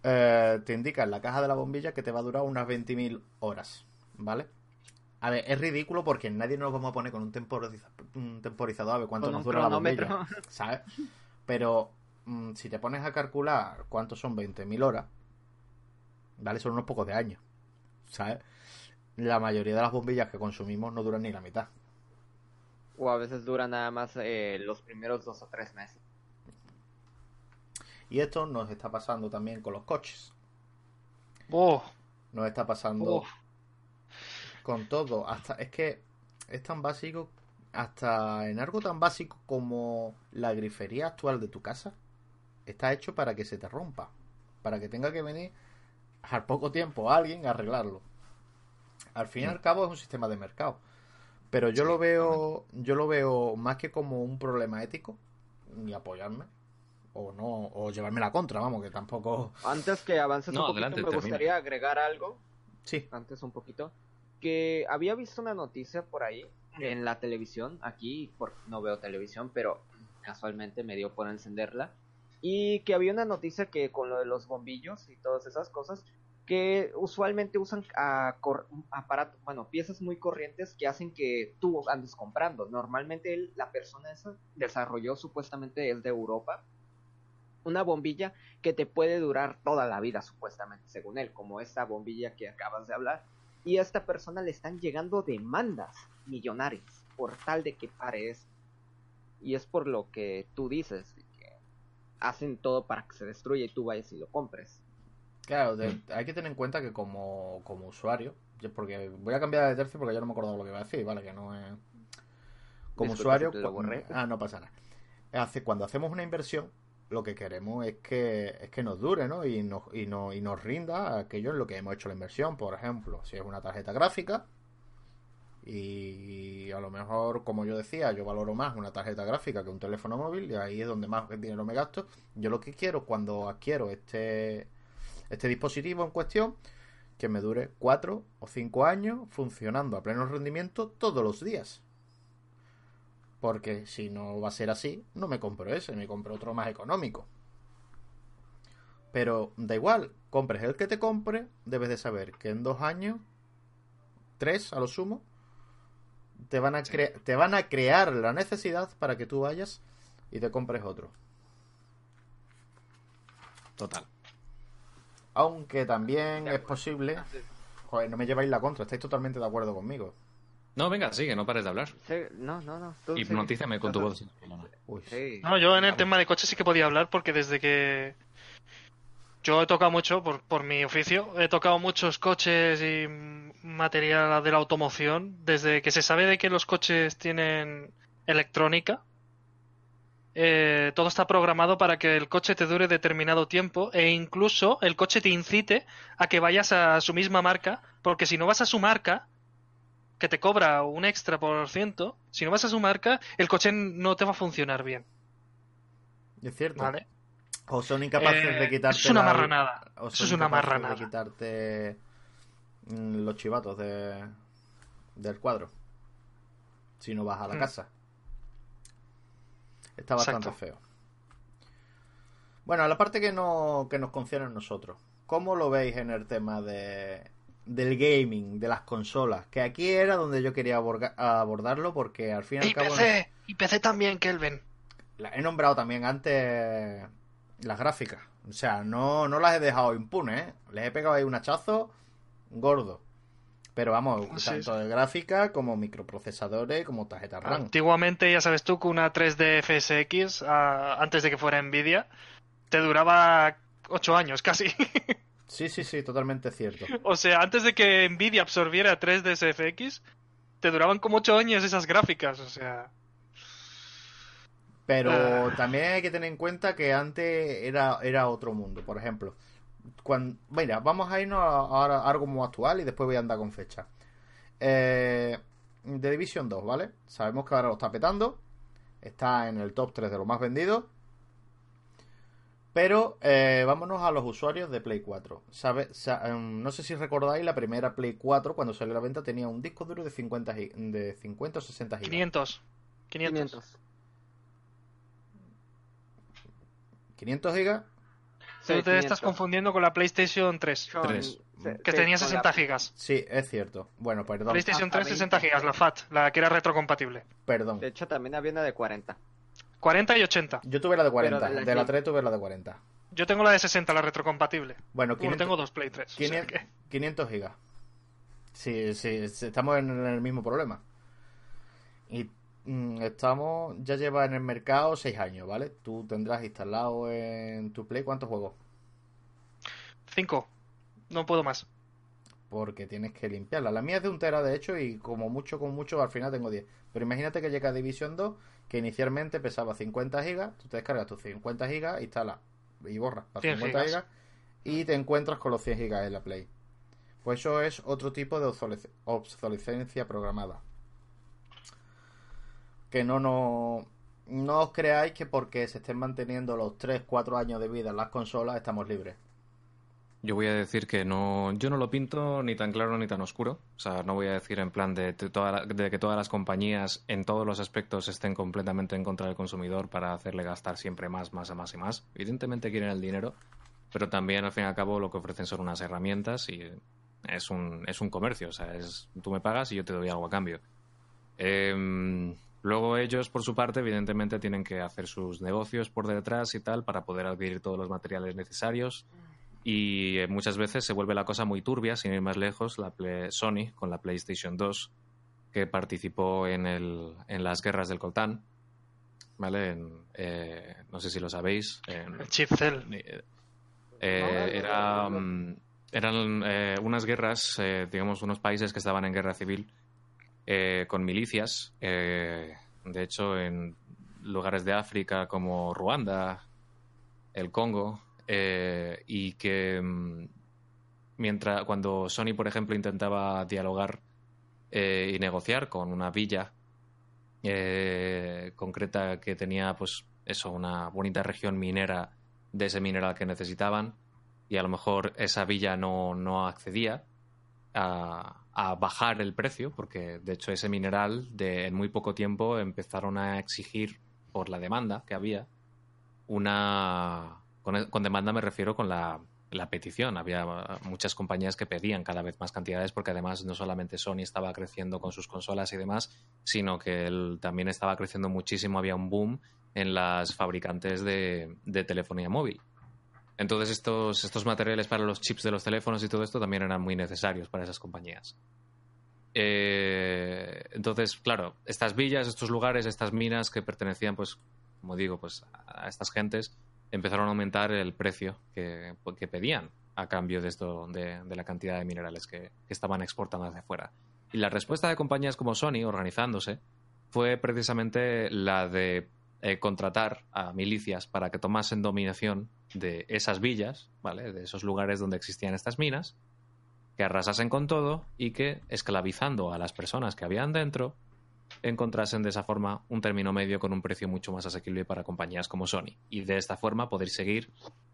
Eh, te indica en la caja de la bombilla que te va a durar unas 20.000 horas, ¿vale? A ver, es ridículo porque nadie nos vamos a poner con un, temporiza- un temporizador a ver cuánto Con nos dura la bombilla, ¿sabes? Pero mm, si te pones a calcular cuántos son 20.000 horas, ¿vale? Son unos pocos de años, ¿sabes? La mayoría de las bombillas que consumimos no duran ni la mitad. O a veces dura nada más eh, los primeros dos o tres meses. Y esto nos está pasando también con los coches. Oh, Nos está pasando oh. Con todo. Hasta es que es tan básico, hasta en algo tan básico como la grifería actual de tu casa, está hecho para que se te rompa, para que tenga que venir al poco tiempo alguien a arreglarlo. Al fin y al cabo es un sistema de mercado. Pero yo Sí, lo veo, yo lo veo más que como un problema ético y apoyarme o no o llevarme la contra, vamos, que tampoco. Antes que avances No, un poquito, adelante, me termina. gustaría agregar algo. Sí, Antes un poquito. Que había visto una noticia por ahí en la televisión. Aquí por, no veo televisión, pero casualmente me dio por encenderla. Y que había una noticia que con lo de los bombillos y todas esas cosas, que usualmente usan a aparatos, bueno, piezas muy corrientes que hacen que tú andes comprando. Normalmente él- la persona esa desarrolló supuestamente es de Europa una bombilla que te puede durar toda la vida supuestamente según él, como esta bombilla que acabas de hablar. Y a esta persona le están llegando demandas millonarias por tal de que pare eso. Y es por lo que tú dices, que hacen todo para que se destruya y tú vayas y lo compres. Claro, de- hay que tener en cuenta que como, como usuario, yo- porque voy a cambiar de tercio porque ya no me acordaba lo que iba a decir, ¿vale? Que no es... Como Disculpa usuario... si te lo cu- borré. Ah, no pasa nada. Hace, cuando hacemos una inversión, lo que queremos es que, es que nos dure, ¿no? Y nos, y, no, y nos rinda aquello en lo que hemos hecho la inversión. Por ejemplo, si es una tarjeta gráfica, y a lo mejor, como yo decía, yo valoro más una tarjeta gráfica que un teléfono móvil, y ahí es donde más dinero me gasto. Yo lo que quiero cuando adquiero este, este dispositivo en cuestión, que me dure 4 o 5 años funcionando a pleno rendimiento todos los días. Porque si no va a ser así, no me compro ese, me compro otro más económico. Pero da igual, compres el que te compre, debes de saber que en dos años, tres a lo sumo, te van a, cre- te van a crear la necesidad para que tú vayas y te compres otro. Total. Aunque también es posible... Joder, no me lleváis la contra, estáis totalmente de acuerdo conmigo. No, venga, sigue, no pares de hablar. Sí, no, no, no. tú. Hipnotízame con tu voz. Uy. Sí. No, yo en el tema de coches sí que podía hablar porque desde que yo he tocado mucho por, por mi oficio, he tocado muchos coches y material de la automoción. Desde que se sabe de que los coches tienen electrónica, eh, todo está programado para que el coche te dure determinado tiempo e incluso el coche te incite a que vayas a su misma marca, porque si no vas a su marca, que te cobra un extra por ciento, si no vas a su marca, el coche no te va a funcionar bien. Es cierto. ¿Vale? O son incapaces Eh, de quitarte. eso es una la- marranada. o Eso es una marranada. De quitarte mm, los chivatos de, del cuadro. Si no vas a la Mm. casa. Está bastante Exacto. feo. Bueno, la parte que, no, que nos concierne a nosotros. ¿Cómo lo veis en el tema de, del gaming, de las consolas? Que aquí era donde yo quería aborga- abordarlo porque al fin y al cabo... PC, y PC también, Kelvin. La- he nombrado también antes las gráficas. O sea, no, no las he dejado impunes, ¿eh? Les he pegado ahí un hachazo gordo. Pero vamos, Sí, tanto de gráfica como microprocesadores, como tarjetas RAM. Antiguamente, ya sabes tú, que una 3D FSX, ah, antes de que fuera Nvidia, te duraba 8 años casi. [laughs] Sí, sí, sí, totalmente cierto. o sea, antes de que Nvidia absorbiera 3D SFX, te duraban como 8 años esas gráficas. O sea, Pero Ah. también hay que tener en cuenta que antes era, era otro mundo. Por ejemplo, cuando, mira, vamos a irnos ahora a algo muy actual y después voy a andar con fecha. Eh, The Division 2, ¿vale? Sabemos que ahora lo está petando. Está en el top 3 de los más vendidos. Pero eh, vámonos a los usuarios de Play 4. Sabe- sa- em, no sé si recordáis, la primera Play 4 cuando salió a la venta tenía un disco duro de 50, gi- de 50 o 60 gigas. 500. 500. 500. 500 gigas. Tú te estás 500. confundiendo con la PlayStation 3, Son- Tres. se- que sí, tenía con 60 la- gigas. Sí, es cierto. Bueno, perdón. PlayStation a 3, 60 gigas, la FAT, la que era retrocompatible. Perdón. De hecho, también había una de 40. 40 y 80. Yo tuve la de 40. Pero de la de la que- 3 tuve la de 40. Yo tengo la de 60, la retrocompatible. Bueno, Bueno, 500, tengo dos Play 3. o sea 500, que- 500 gigas. Sí, sí, sí, estamos en el mismo problema. Y mm, estamos, ya lleva en el mercado 6 años, ¿vale? Tú tendrás instalado en tu Play cuántos juegos. 5. No puedo más. Porque tienes que limpiarla. La mía es de un tera, de hecho, y como mucho, con mucho, al final tengo 10. Pero imagínate que llega Division 2, que inicialmente pesaba 50 gigas. Tú te descargas tus 50 gigas, instalas y borras las 100 50 gigas. gigas. Y te encuentras con los 100 gigas en la Play. Pues eso es otro tipo de obsolesc- obsolescencia programada. Que no, no, no os creáis que porque se estén manteniendo los 3-4 años de vida en las consolas estamos libres. Yo voy a decir que no, yo no lo pinto ni tan claro ni tan oscuro. O sea, no voy a decir en plan de, de toda de que todas las compañías en todos los aspectos estén completamente en contra del consumidor para hacerle gastar siempre más, más, más y más. Evidentemente quieren el dinero, pero también al fin y al cabo lo que ofrecen son unas herramientas y es un, es un comercio. O sea, es, tú me pagas y yo te doy algo a cambio. Em, luego ellos, por su parte, evidentemente tienen que hacer sus negocios por detrás y tal para poder adquirir todos los materiales necesarios y eh, muchas veces se vuelve la cosa muy turbia, sin ir más lejos, la Play- Sony con la PlayStation 2, que participó en, el, en las guerras del Coltán, ¿vale? En, eh, no sé si lo sabéis. en- El chip Cell. eh, eh, era, mm, eran eh, unas guerras, eh, digamos, unos países que estaban en guerra civil eh, con milicias. eh, de hecho, en lugares de África como Ruanda, el Congo, eh, y que mm, mientras cuando Sony, por ejemplo, intentaba dialogar eh, y negociar con una villa eh, concreta que tenía, pues, eso, una bonita región minera de ese mineral que necesitaban y a lo mejor esa villa no, no accedía a, a bajar el precio porque de hecho ese mineral de, en muy poco tiempo empezaron a exigir por la demanda que había una con, demanda me refiero con la petición. Había muchas compañías que pedían cada vez más cantidades porque además no solamente Sony estaba creciendo con sus consolas y demás, sino que él también estaba creciendo muchísimo. Había un boom en las fabricantes de, telefonía móvil. Entonces estos, estos materiales para los chips de los teléfonos y todo esto también eran muy necesarios para esas compañías. Eh, entonces, claro, estas villas, estos lugares, estas minas que pertenecían, pues, como digo, pues a estas gentes, empezaron a aumentar el precio que, que pedían a cambio de esto, de, de la cantidad de minerales que, que estaban exportando hacia afuera. Y la respuesta de compañías como Sony, organizándose, fue precisamente la de eh, contratar a milicias para que tomasen dominación de esas villas, ¿vale? De esos lugares donde existían estas minas, que arrasasen con todo y que, esclavizando a las personas que habían dentro, encontrasen de esa forma un término medio con un precio mucho más asequible para compañías como Sony. Y de esta forma poder seguir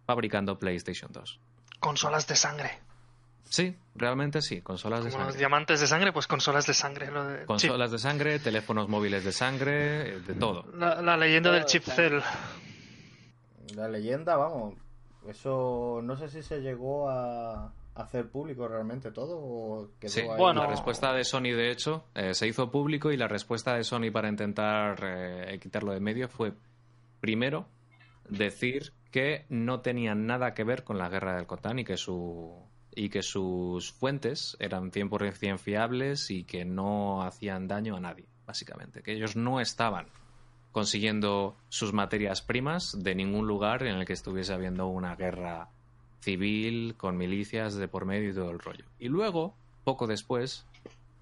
fabricando PlayStation 2. Consolas de sangre. Sí, realmente sí, consolas de Como los sangre. diamantes de sangre, pues consolas de sangre. Lo de... Consolas de sangre, teléfonos móviles de sangre, eh, de todo. La, la leyenda del chip de Cell. La leyenda, vamos, eso no sé si se llegó a hacer público realmente todo o quedó Sí, ahí. Bueno. la respuesta de Sony, de hecho, eh, se hizo público y la respuesta de Sony para intentar eh, quitarlo de medio fue, primero, decir que no tenían nada que ver con la guerra del Cotán y que, su, y que sus fuentes eran 100% fiables y que no hacían daño a nadie, básicamente. Que ellos no estaban consiguiendo sus materias primas de ningún lugar en el que estuviese habiendo una guerra civil con milicias de por medio y todo el rollo. Y luego, poco después,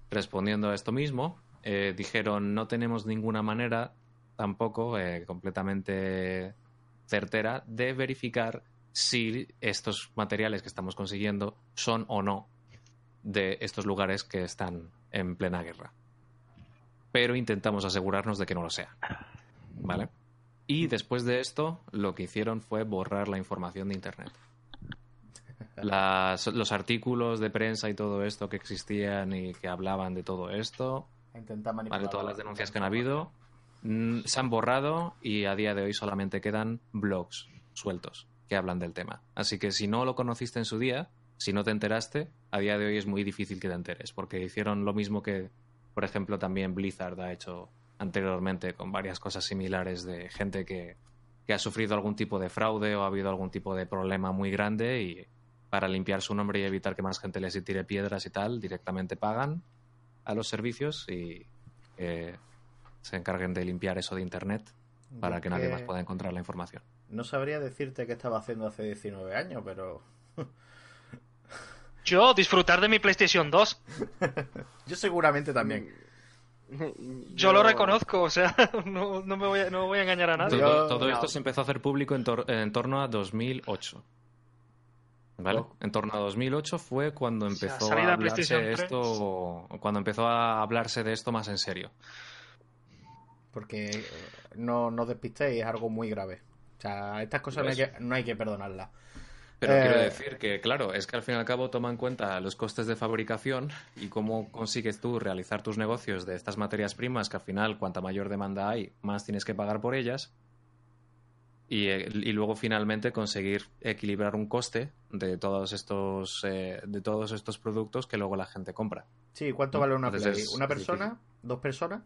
respondiendo a esto mismo, eh, dijeron no tenemos ninguna manera tampoco eh, completamente certera de verificar si estos materiales que estamos consiguiendo son o no de estos lugares que están en plena guerra. Pero intentamos asegurarnos de que no lo sea. ¿Vale? Y después de esto, lo que hicieron fue borrar la información de Internet. Las- los artículos de prensa y todo esto que existían y que hablaban de todo esto, ¿vale? todas la- las denuncias que han habido, mm, se han borrado y a día de hoy solamente quedan blogs sueltos que hablan del tema. Así que si no lo conociste en su día, si no te enteraste, a día de hoy es muy difícil que te enteres, porque hicieron lo mismo que, por ejemplo, también Blizzard ha hecho anteriormente con varias cosas similares de gente que, que ha sufrido algún tipo de fraude o ha habido algún tipo de problema muy grande y para limpiar su nombre y evitar que más gente les tire piedras y tal, directamente pagan a los servicios y eh, se encarguen de limpiar eso de Internet para que nadie más pueda encontrar la información. No sabría decirte qué estaba haciendo hace 19 años, pero [laughs] Yo, disfrutar de mi PlayStation 2. [laughs] yo seguramente también. [laughs] Yo, lo reconozco, o sea, no, no me voy a, no voy a engañar a nadie. Todo, Yo- todo no. esto se empezó a hacer público en, tor- en torno a 2008. ¿Vale? Oh. En torno a 2008 fue cuando empezó a hablarse 3. esto, cuando empezó a hablarse de esto más en serio. Porque eh, no, no despistéis, es algo muy grave. O sea, estas cosas no hay, Pues- que, no hay que perdonarlas. Pero Eh, quiero decir que, claro, es que al fin y al cabo toma en cuenta los costes de fabricación y cómo consigues tú realizar tus negocios de estas materias primas, que al final, cuanta mayor demanda hay, más tienes que pagar por ellas. Y, y luego finalmente conseguir equilibrar un coste de todos estos eh, de todos estos productos que luego la gente compra. Sí, ¿cuánto No, vale una entonces Play? es- ¿Una persona? ¿Dos personas?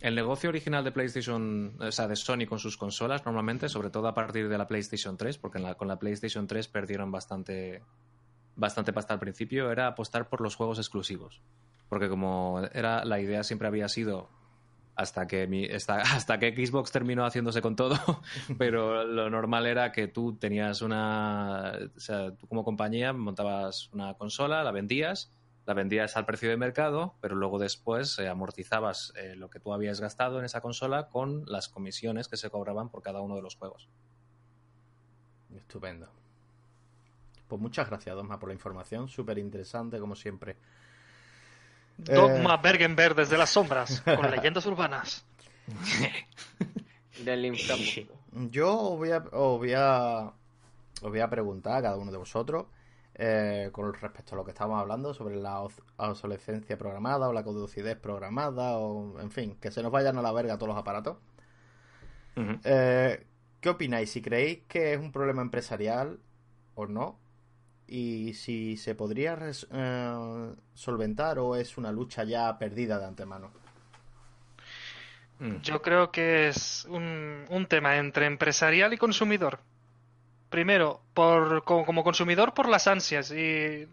El negocio original de PlayStation, o sea, de Sony con sus consolas, normalmente, sobre todo a partir de la PlayStation 3, porque en la- con la PlayStation 3 perdieron bastante, bastante pasta al principio, era apostar por los juegos exclusivos. Porque como era la idea siempre había sido hasta que mi, hasta, [laughs] hasta que Xbox terminó haciéndose con todo, [laughs] pero lo normal era que tú tenías una, o sea, tú como compañía montabas una consola, la vendías, la vendías al precio de mercado, pero luego después eh, amortizabas eh, lo que tú habías gastado en esa consola con las comisiones que se cobraban por cada uno de los juegos. Estupendo. Pues muchas gracias, Dogma, por la información. Súper interesante, como siempre. Dogma Bergenberg desde las sombras, con leyendas urbanas. [laughs] Del inframundo. Yo os voy a, os voy a, os voy a preguntar a cada uno de vosotros eh, con respecto a lo que estábamos hablando sobre la obsolescencia programada o la caducidad programada o, en fin, que se nos vayan a la verga todos los aparatos. Eh, ¿Qué opináis? Si creéis que es un problema empresarial o no, y si se podría res- eh, solventar o es una lucha ya perdida de antemano. Mm. Yo creo que es un, un tema entre empresarial y consumidor. Primero, por, como, como consumidor por las ansias y,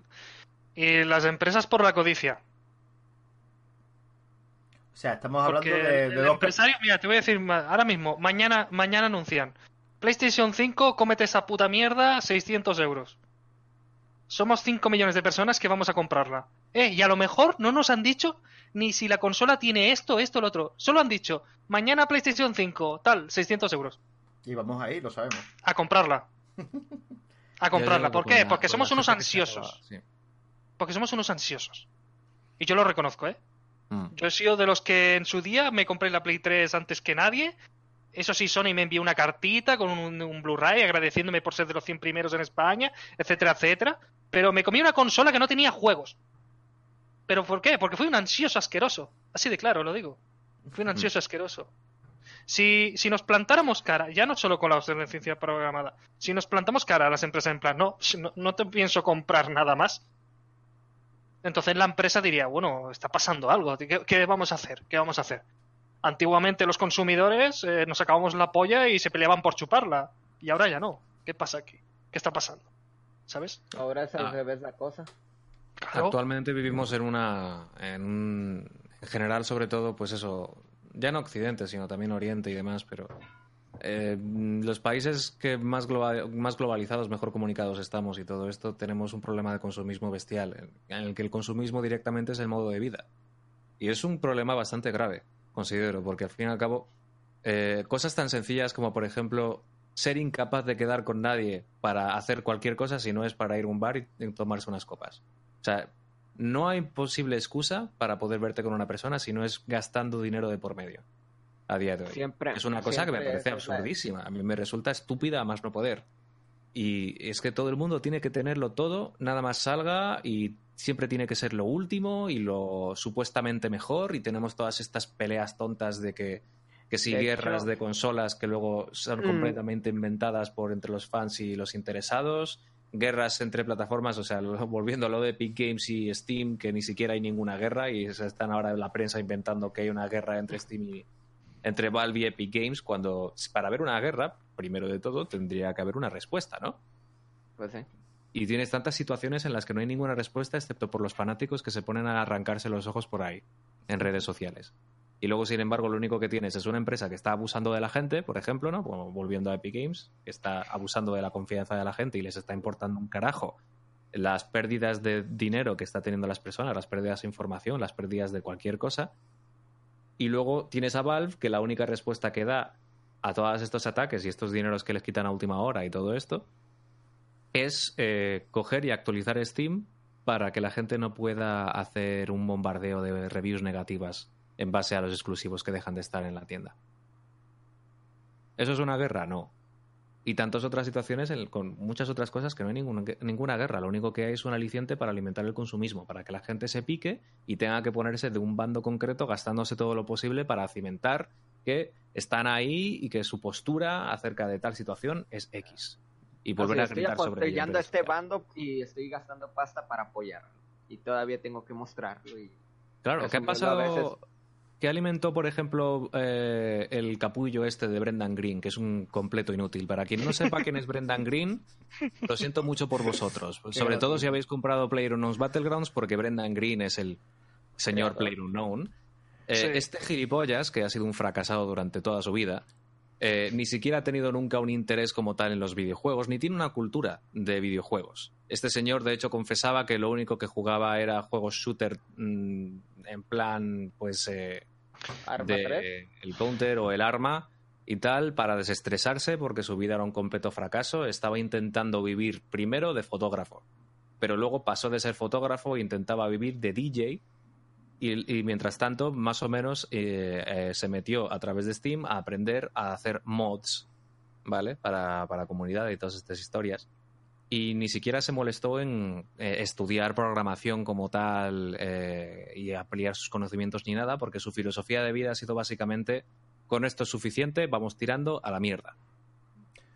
y las empresas por la codicia. O sea, estamos hablando Porque de, de dos... empresario, mira, te voy a decir ahora mismo, mañana, mañana anuncian PlayStation 5, cómete esa puta mierda, 600 euros. Somos 5 millones de personas que vamos a comprarla. Eh, y a lo mejor no nos han dicho ni si la consola tiene esto, esto, lo otro. Solo han dicho, mañana PlayStation 5, tal, 600 euros. Y vamos ahí, lo sabemos. A comprarla. [laughs] A comprarla. ¿Por qué? Porque con somos unos ansiosos. sí. Porque somos unos ansiosos. Y yo lo reconozco, ¿eh? Mm. Yo he sido de los que en su día me compré la Play 3 antes que nadie. Eso sí, Sony me envió una cartita con un, un Blu-ray agradeciéndome por ser de los 100 primeros en España, etcétera, etcétera. Pero me comí una consola que no tenía juegos. ¿Pero por qué? Porque fui un ansioso asqueroso. Así de claro, lo digo. Fui un ansioso asqueroso. Si, si nos plantáramos cara, ya no solo con la obsolescencia programada, si nos plantamos cara a las empresas en plan, no, no, no te pienso comprar nada más, entonces la empresa diría, bueno, está pasando algo, ¿qué, qué vamos a hacer? ¿Qué vamos a hacer? Antiguamente los consumidores eh, nos sacábamos la polla y se peleaban por chuparla, y ahora ya no. ¿Qué pasa aquí? ¿Qué está pasando? ¿Sabes? Ahora es al Ah. revés la cosa. Claro. Actualmente vivimos en una. En, un- en general, sobre todo, pues eso. Ya no Occidente, sino también Oriente y demás, pero. eh, los países que más, globa- más globalizados, mejor comunicados estamos y todo esto, tenemos un problema de consumismo bestial, en el que el consumismo directamente es el modo de vida. Y es un problema bastante grave, considero, porque al fin y al cabo, eh, cosas tan sencillas como, por ejemplo, ser incapaz de quedar con nadie para hacer cualquier cosa si no es para ir a un bar y tomarse unas copas. O sea, no hay posible excusa para poder verte con una persona si no es gastando dinero de por medio a día de hoy. Siempre. Es una cosa que me parece absurdísima. A mí me resulta estúpida a más no poder. Y es que todo el mundo tiene que tenerlo todo, nada más salga y siempre tiene que ser lo último y lo supuestamente mejor y tenemos todas estas peleas tontas de que, que si De guerras hecho- de consolas que luego son Mm. completamente inventadas por entre los fans y los interesados, guerras entre plataformas, o sea, [laughs] volviendo a lo de Epic Games y Steam, que ni siquiera hay ninguna guerra y se están ahora en la prensa inventando que hay una guerra entre Steam y entre Valve y Epic Games cuando para haber una guerra, primero de todo, tendría que haber una respuesta, ¿no? Pues sí. Y tienes tantas situaciones en las que no hay ninguna respuesta excepto por los fanáticos que se ponen a arrancarse los ojos por ahí, en redes sociales. Y luego, sin embargo, lo único que tienes es una empresa que está abusando de la gente, por ejemplo, ¿no? Volviendo a Epic Games, que está abusando de la confianza de la gente y les está importando un carajo las pérdidas de dinero que está teniendo las personas, las pérdidas de información, las pérdidas de cualquier cosa. Y luego tienes a Valve, que la única respuesta que da a todos estos ataques y estos dineros que les quitan a última hora y todo esto, es eh, coger y actualizar Steam para que la gente no pueda hacer un bombardeo de reviews negativas en base a los exclusivos que dejan de estar en la tienda. ¿Eso es una guerra? No. Y tantas otras situaciones en- con muchas otras cosas que no hay ninguna, ninguna guerra. Lo único que hay es un aliciente para alimentar el consumismo, para que la gente se pique y tenga que ponerse de un bando concreto gastándose todo lo posible para cimentar que están ahí y que su postura acerca de tal situación es X. Y volver a estoy gritar sobre ello redes este bando y estoy gastando pasta para apoyarlo. Y todavía tengo que mostrarlo. Y... Claro, ¿qué ha lo a pasado? ¿Qué alimentó, por ejemplo, eh, el capullo este de Brendan Green, que es un completo inútil? Para quien no sepa quién es Brendan Green, lo siento mucho por vosotros. Sobre todo si habéis comprado PlayerUnknown's Battlegrounds, porque Brendan Green es el señor. PlayerUnknown. Eh, Sí. Este gilipollas, que ha sido un fracasado durante toda su vida, eh, ni siquiera ha tenido nunca un interés como tal en los videojuegos, ni tiene una cultura de videojuegos. Este señor, de hecho, confesaba que lo único que jugaba era juegos shooter mm, en plan, pues, eh, de 3. el counter o el arma y tal para desestresarse porque su vida era un completo fracaso. Estaba intentando vivir primero de fotógrafo, pero luego pasó de ser fotógrafo e intentaba vivir de DJ. Y, y mientras tanto, más o menos, eh, eh, se metió a través de Steam a aprender a hacer mods, ¿vale? Para, para comunidad y todas estas historias. Y ni siquiera se molestó en eh, estudiar programación como tal eh, y ampliar sus conocimientos ni nada, porque su filosofía de vida ha sido básicamente, con esto es suficiente, vamos tirando a la mierda.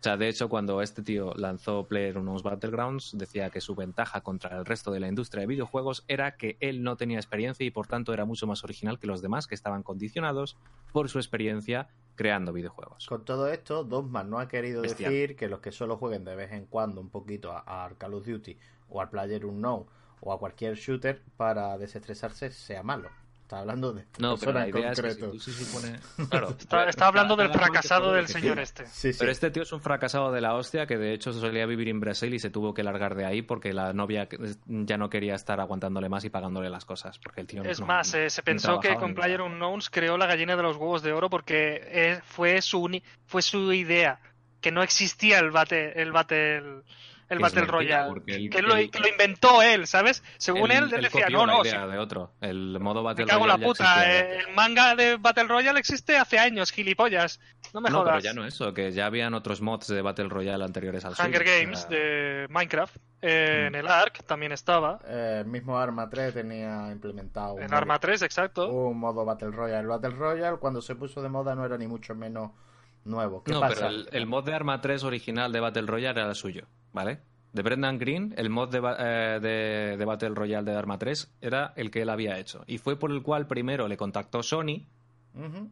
O sea, de hecho, cuando este tío lanzó PlayerUnknown's Battlegrounds, decía que su ventaja contra el resto de la industria de videojuegos era que él no tenía experiencia y por tanto era mucho más original que los demás que estaban condicionados por su experiencia creando videojuegos. Con todo esto, Dogman no ha querido Bestial. decir que los que solo jueguen de vez en cuando un poquito a, a Call of Duty o al PlayerUnknown o a cualquier shooter para desestresarse sea malo. Está hablando de No, pero la en idea es que si concreto. tú [laughs] se supone... Claro, Está, está hablando del fracasado del señor este. Sí, sí. Pero este tío es un fracasado de la hostia que de hecho solía vivir en Brasil y se tuvo que largar de ahí porque la novia ya no quería estar aguantándole más y pagándole las cosas. Porque el tío Es no- más, eh, se no pensó que con. Player Unknowns creó la gallina de los huevos de oro porque eh, fue su uni- fue su idea, que no existía el Battle, el Battle, el Es Battle mentira, Royale. él- que, lo, él- que lo inventó él, ¿sabes? Según él, él decía, no, la no, idea sí, de otro. El modo Battle me cago en la Royale ya puta. eh, el manga de Battle Royale existe hace años, gilipollas. No me No, jodas. pero ya no eso, que ya habían otros mods de Battle Royale anteriores al Hunger suyo, o Games sea, de Minecraft. eh, Mm. En el ARC también estaba. Eh, el mismo Arma 3 tenía implementado un En modo- Arma 3, exacto. un modo Battle Royale. El Battle Royale cuando se puso de moda no era ni mucho menos nuevo. ¿Qué No, pasa? pero el, el mod de Arma 3 original de Battle Royale era el suyo, ¿vale? De Brendan Green, el mod de, eh, de- de Battle Royale de Arma 3 era el que él había hecho. Y fue por el cual primero le contactó Sony,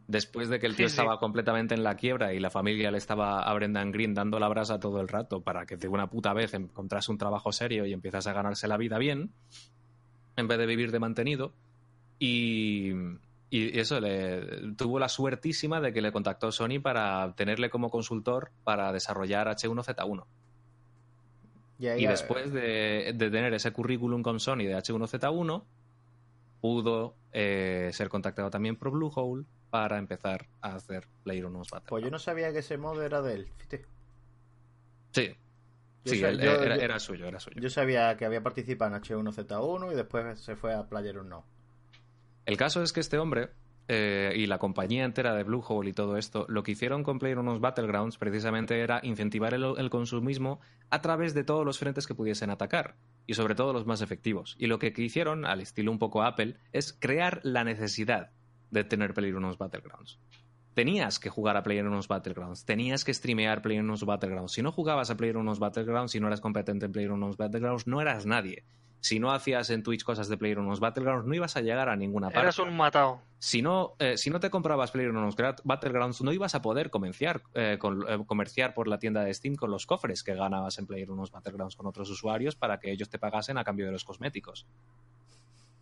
después de que el tío Sí, sí. estaba completamente en la quiebra y la familia le estaba a Brendan Green dando la brasa todo el rato para que de una puta vez encontrase un trabajo serio y empiezas a ganarse la vida bien, en vez de vivir de mantenido. Y, y eso, le, tuvo la suertísima de que le contactó Sony para tenerle como consultor para desarrollar H1Z1. Y, después de, de tener ese currículum con Sony de H1Z1, pudo eh, ser contactado también por Bluehole para empezar a hacer PlayerUnknown's Battle. Pues yo no sabía que ese modo era de él. fíjate. Sí, Yo sí, él- yo- era, yo- era suyo, era suyo. Yo sabía que había participado en H1Z1 y después se fue a PlayerUnknown. El caso es que este hombre eh, y la compañía entera de Bluehole y todo esto, lo que hicieron con PlayerUnknown's Battlegrounds precisamente era incentivar el, consumismo a través de todos los frentes que pudiesen atacar y sobre todo los más efectivos. Y lo que hicieron, al estilo un poco Apple, es crear la necesidad de tener PlayerUnknown's Battlegrounds. Tenías que jugar a PlayerUnknown's Battlegrounds, tenías que streamear PlayerUnknown's Battlegrounds. Si no jugabas a PlayerUnknown's Battlegrounds, si no eras competente en PlayerUnknown's Battlegrounds, no eras nadie. Si no hacías en Twitch cosas de PlayerUnknown's Battlegrounds, no ibas a llegar a ninguna parte Eras un matado. si no, eh, si no te comprabas PlayerUnknown's Battlegrounds, no ibas a poder comerciar, eh, con- eh, comerciar por la tienda de Steam con los cofres que ganabas en PlayerUnknown's Battlegrounds con otros usuarios para que ellos te pagasen a cambio de los cosméticos.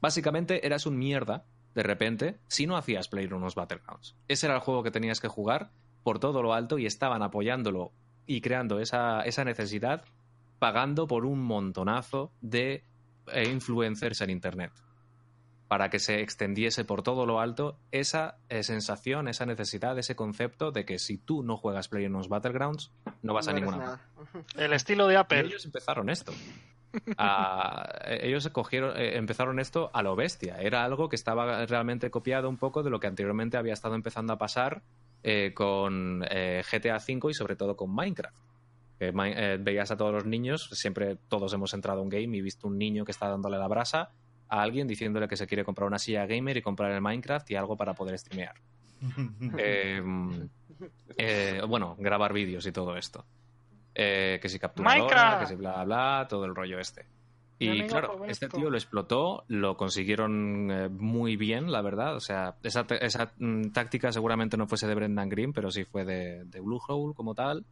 Básicamente eras un mierda, de repente, si no hacías PlayerUnknown's Battlegrounds. Ese era el juego que tenías que jugar por todo lo alto y estaban apoyándolo y creando esa, esa necesidad pagando por un montonazo de influencers en Internet para que se extendiese por todo lo alto esa eh, sensación, esa necesidad, ese concepto de que si tú no juegas PlayerUnknown's Battlegrounds, no vas a No ninguna nada. El estilo de Y Apple. ellos empezaron esto. A- eh, ellos cogieron, eh, empezaron esto a lo bestia. Era algo que estaba realmente copiado un poco de lo que anteriormente había estado empezando a pasar eh, con eh, GTA V y sobre todo con Minecraft. Que eh, veías a todos los niños, siempre todos hemos entrado a un game y visto un niño que está dándole la brasa a alguien diciéndole que se quiere comprar una silla gamer y comprar el Minecraft y algo para poder streamear. [laughs] Eh, eh, bueno, grabar vídeos y todo esto. Eh, que si capturadora, que si bla bla, todo el rollo este. Y claro, este tío lo explotó, lo consiguieron eh, muy bien, la verdad. O sea, esa, esa mm, táctica seguramente no fuese de Brendan Green, pero sí fue de, de Bluehole como tal.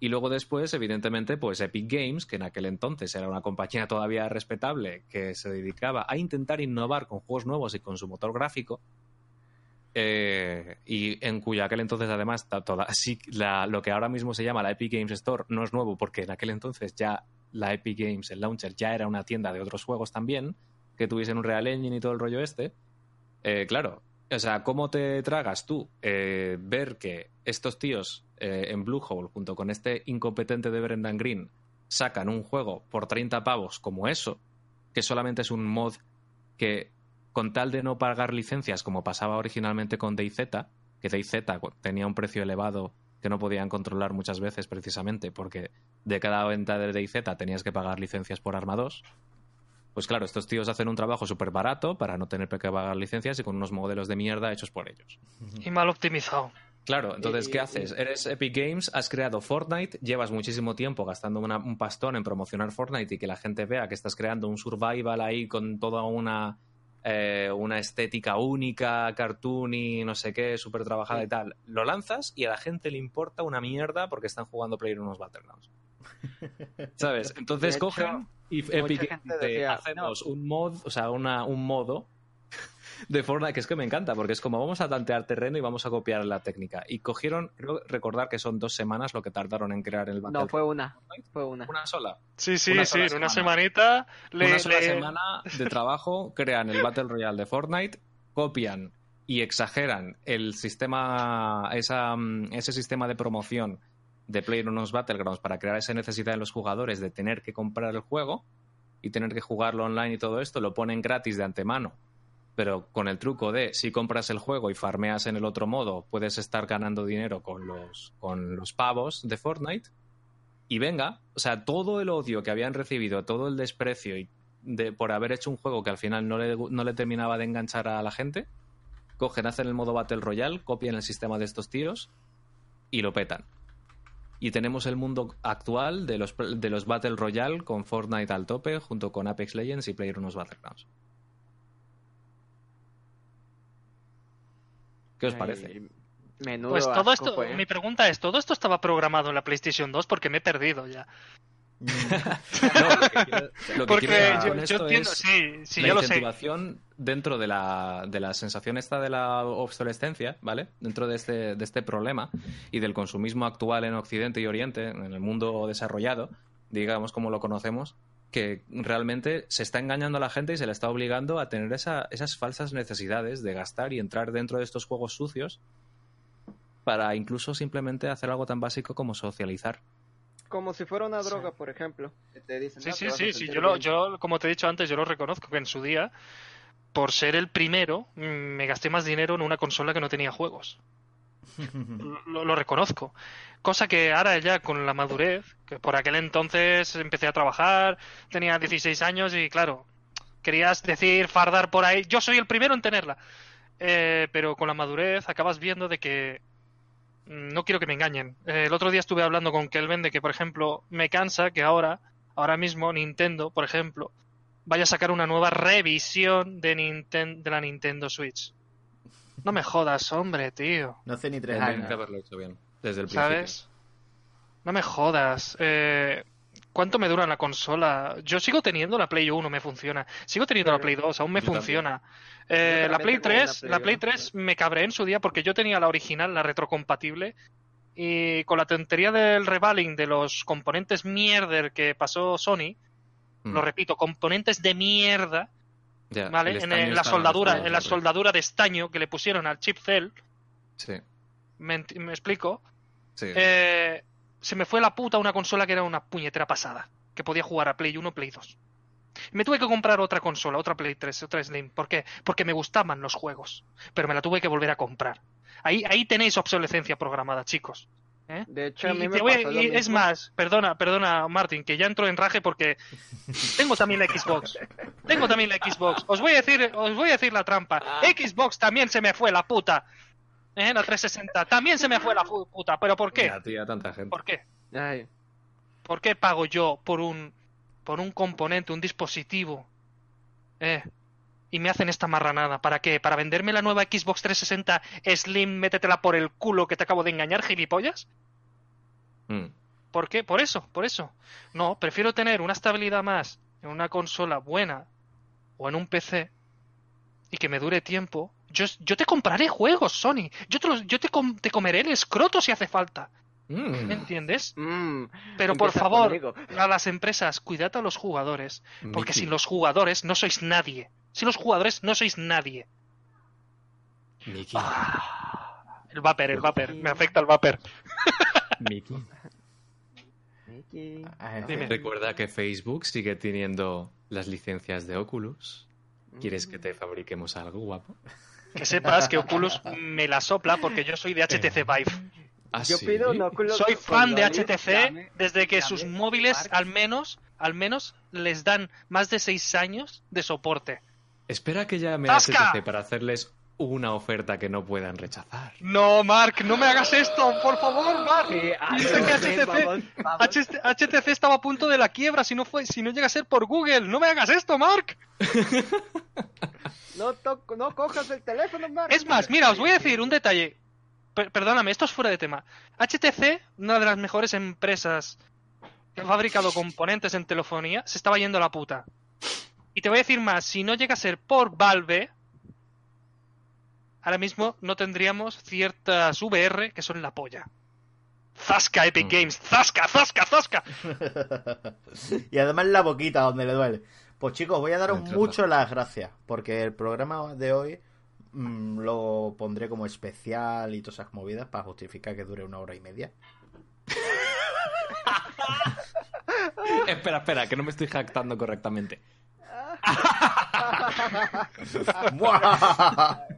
Y luego después, evidentemente, pues Epic Games, que en aquel entonces era una compañía todavía respetable, que se dedicaba a intentar innovar con juegos nuevos y con su motor gráfico, eh, y en cuyo aquel entonces además toda, [laughs] sí, la- lo que ahora mismo se llama la Epic Games Store no es nuevo porque en aquel entonces ya la Epic Games, el launcher, ya era una tienda de otros juegos también, que tuviesen un Real Engine y todo el rollo este. Eh, claro, o sea, ¿cómo te tragas tú eh, ver que estos tíos eh, en Bluehole, junto con este incompetente de Brendan Green, sacan un juego por 30 pavos como eso, que solamente es un mod que con tal de no pagar licencias como pasaba originalmente con DayZ, que DayZ tenía un precio elevado que no podían controlar muchas veces precisamente porque de cada venta de DayZ tenías que pagar licencias por Arma 2. Pues claro, estos tíos hacen un trabajo súper barato para no tener que pagar licencias y con unos modelos de mierda hechos por ellos. Y mal optimizado. Claro, entonces, ¿qué haces? Eres Epic Games, has creado Fortnite, llevas muchísimo tiempo gastando una- un pastón en promocionar Fortnite y que la gente vea que estás creando un survival ahí con toda una, eh, una estética única, cartoon y no sé qué, súper trabajada Sí. y tal. Lo lanzas y a la gente le importa una mierda porque están jugando PlayerUnknown's Battlegrounds. [laughs] ¿Sabes? Entonces hecho, cogen y mucha Epic decía, hacemos un mod, o sea, una, un modo [laughs] de Fortnite, que es que me encanta, porque es como vamos a tantear terreno y vamos a copiar la técnica. Y cogieron, creo recordar que son dos semanas lo que tardaron en crear el Battle No, fue una. Fue una. Una sola. Sí, sí, Una sí, una semana. semanita le, una sola le- semana de trabajo, crean el Battle Royale de Fortnite, copian y exageran el sistema, esa, mm, ese sistema de promoción de PlayerUnknown's Battlegrounds para crear esa necesidad en los jugadores de tener que comprar el juego y tener que jugarlo online y todo esto, lo ponen gratis de antemano. Pero con el truco de si compras el juego y farmeas en el otro modo, puedes estar ganando dinero con los, con los pavos de Fortnite. Y venga, o sea, todo el odio que habían recibido, todo el desprecio y de, por haber hecho un juego que al final no le, no le terminaba de enganchar a la gente, cogen, hacen el modo Battle Royale, copian el sistema de estos tiros y lo petan. Y tenemos el mundo actual de los, de los Battle Royale con Fortnite al tope, junto con Apex Legends y PlayerUnknown's Battlegrounds. ¿Qué os parece? Ay, Menudo Pues todo asco esto, fue. mi pregunta es, ¿todo esto estaba programado en la PlayStation 2? Porque me he perdido ya. [laughs] No, lo que quiero- lo que Porque yo, con yo esto entiendo, es sí, sí, la yo lo sé. incentivación dentro de la, de la sensación esta de la obsolescencia, ¿vale? Dentro de este, de este problema y del consumismo actual en Occidente y Oriente, en el mundo desarrollado, digamos como lo conocemos, que realmente se está engañando a la gente y se le está obligando a tener esa- esas falsas necesidades de gastar y entrar dentro de estos juegos sucios para incluso simplemente hacer algo tan básico como socializar. Como si fuera una droga, por ejemplo. que Te dicen, Sí, "No, sí, te sí, sí, yo, lo, bien". yo, como te he dicho antes, yo lo reconozco que en su día, por ser el primero, mm, me gasté más dinero en una consola que no tenía juegos. [laughs] Lo, lo reconozco. Cosa que ahora ya con la madurez, que por aquel entonces empecé a trabajar, tenía 16 años y claro, querías decir, fardar por ahí, yo soy el primero en tenerla. Eh, pero con la madurez acabas viendo de que no quiero que me engañen. Eh, el otro día estuve hablando con Kelvin de que, por ejemplo, me cansa que ahora, ahora mismo, Nintendo, por ejemplo, vaya a sacar una nueva revisión de, Ninten- de la Nintendo Switch. No me jodas, hombre, tío. No hace ni tres años. haberlo hecho bien desde el principio. ¿Sabes? No me jodas. Eh, ¿Cuánto me dura la consola? Yo sigo teniendo la Play 1, me funciona. Sigo teniendo la Play 2, aún me funciona. Eh, la Play tengo una 3, Play la Play 1. 3 me cabré en su día porque yo tenía la original, la retrocompatible. Y con la tontería del revaling de los componentes mierder que pasó Sony, Mm. lo repito, componentes de mierda, Ya, ¿vale? En, la soldadura, en la soldadura de estaño que le pusieron al chip Cell, Sí, me explico, sí. eh, se me fue la puta una consola que era una puñetera pasada. Que podía jugar a Play 1, Play 2. Me tuve que comprar otra consola, otra Play 3, otra Slim. ¿Por qué? Porque me gustaban los juegos. Pero me la tuve que volver a comprar. Ahí, ahí tenéis obsolescencia programada, chicos. ¿eh? De hecho, a mí me voy a- pasó lo y es más, perdona, perdona, Martin, que ya entro en raje porque tengo también la Xbox. Tengo también la Xbox. Os voy a decir, os voy a decir la trampa. Xbox también se me fue la puta. ¿Eh? La 360 también se me fue la puta. ¿Pero por qué? Ya, tanta gente. ¿Por qué? Ay, ¿Por qué pago yo por un por un componente, un dispositivo? Eh, y me hacen esta marranada. ¿Para qué? ¿Para venderme la nueva Xbox 360 Slim? Métetela por el culo que te acabo de engañar, gilipollas. Mm. ¿Por qué? Por eso, por eso. No, prefiero tener una estabilidad más en una consola buena o en un PC y que me dure tiempo. Yo, yo te compraré juegos, Sony. Yo te, los- yo te, com- te comeré el escroto si hace falta. Mm. ¿Me entiendes? mm, Pero por empieza favor, conmigo. a las empresas, cuidad a los jugadores. Porque sin los jugadores no sois nadie. Sin los jugadores no sois nadie. Ah, el vapor, el vapor. Me afecta el vapor. [laughs] Miki. Miki. Ah, Dime. Recuerda que Facebook sigue teniendo las licencias de Oculus. ¿Quieres que te fabriquemos algo guapo? Que sepas que Oculus me la sopla porque yo soy de HTC Vive. ¿Ah, Yo sí? pido un Oculus Soy fan de. HTC llame- desde que sus móviles al menos, al menos les dan más de 6 años de soporte. Espera que llame a. HTC para hacerles una oferta que no puedan rechazar. No, Mark, no me hagas esto, por favor, Mark. Sí, HTC, vamos, vamos. HT HTC estaba a punto de la quiebra si no fue, si no llega a ser por Google. No me hagas esto, Mark. No, no cojas el teléfono, Mark. Es más, mira, os voy a decir un detalle. Per- perdóname, esto es fuera de tema. HTC, una de las mejores empresas que ha fabricado componentes en telefonía, se estaba yendo a la puta. Y te voy a decir más, si no llega a ser por Valve, ahora mismo no tendríamos ciertas VR que son la polla. Zasca Epic Mm. Games, zasca, zasca, zasca. [laughs] y además la boquita donde le duele. Pues chicos, voy a daros mucho las gracias, porque el programa de hoy mm, lo pondré como especial y todas esas movidas para justificar que dure una hora y media. [laughs] espera, espera, que no me estoy jactando correctamente. [laughs]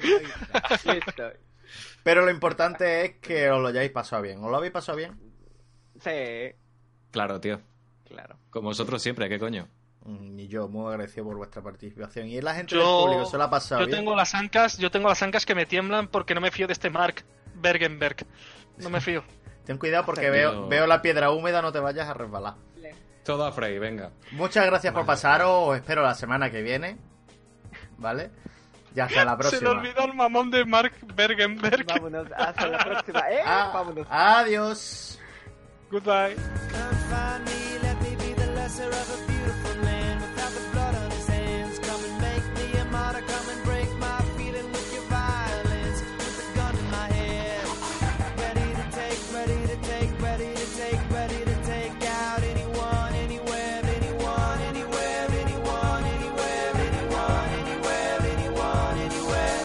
Listo. [laughs] Pero lo importante es que os lo hayáis pasado bien. ¿Os lo habéis pasado bien? Sí, Claro, tío. claro. Como vosotros siempre, ¿qué coño? Mm, Y yo muy agradecido por vuestra participación. Y la gente Yo- del público se lo ha pasado Yo bien. tengo las ancas, yo tengo las ancas que me tiemblan porque no me fío de este Mark Bergenberg. No me fío. [laughs] Ten cuidado porque veo, veo la piedra húmeda, no te vayas a resbalar. Todo a Frey, venga. Muchas gracias por pasaros. Os espero la semana que viene. ¿Vale? Ya hasta la [laughs] Se le próxima. olvidó el mamón de Mark Bergenberg. Vámonos, hasta la próxima. ¿Eh? Ah, Vámonos. adiós. Goodbye.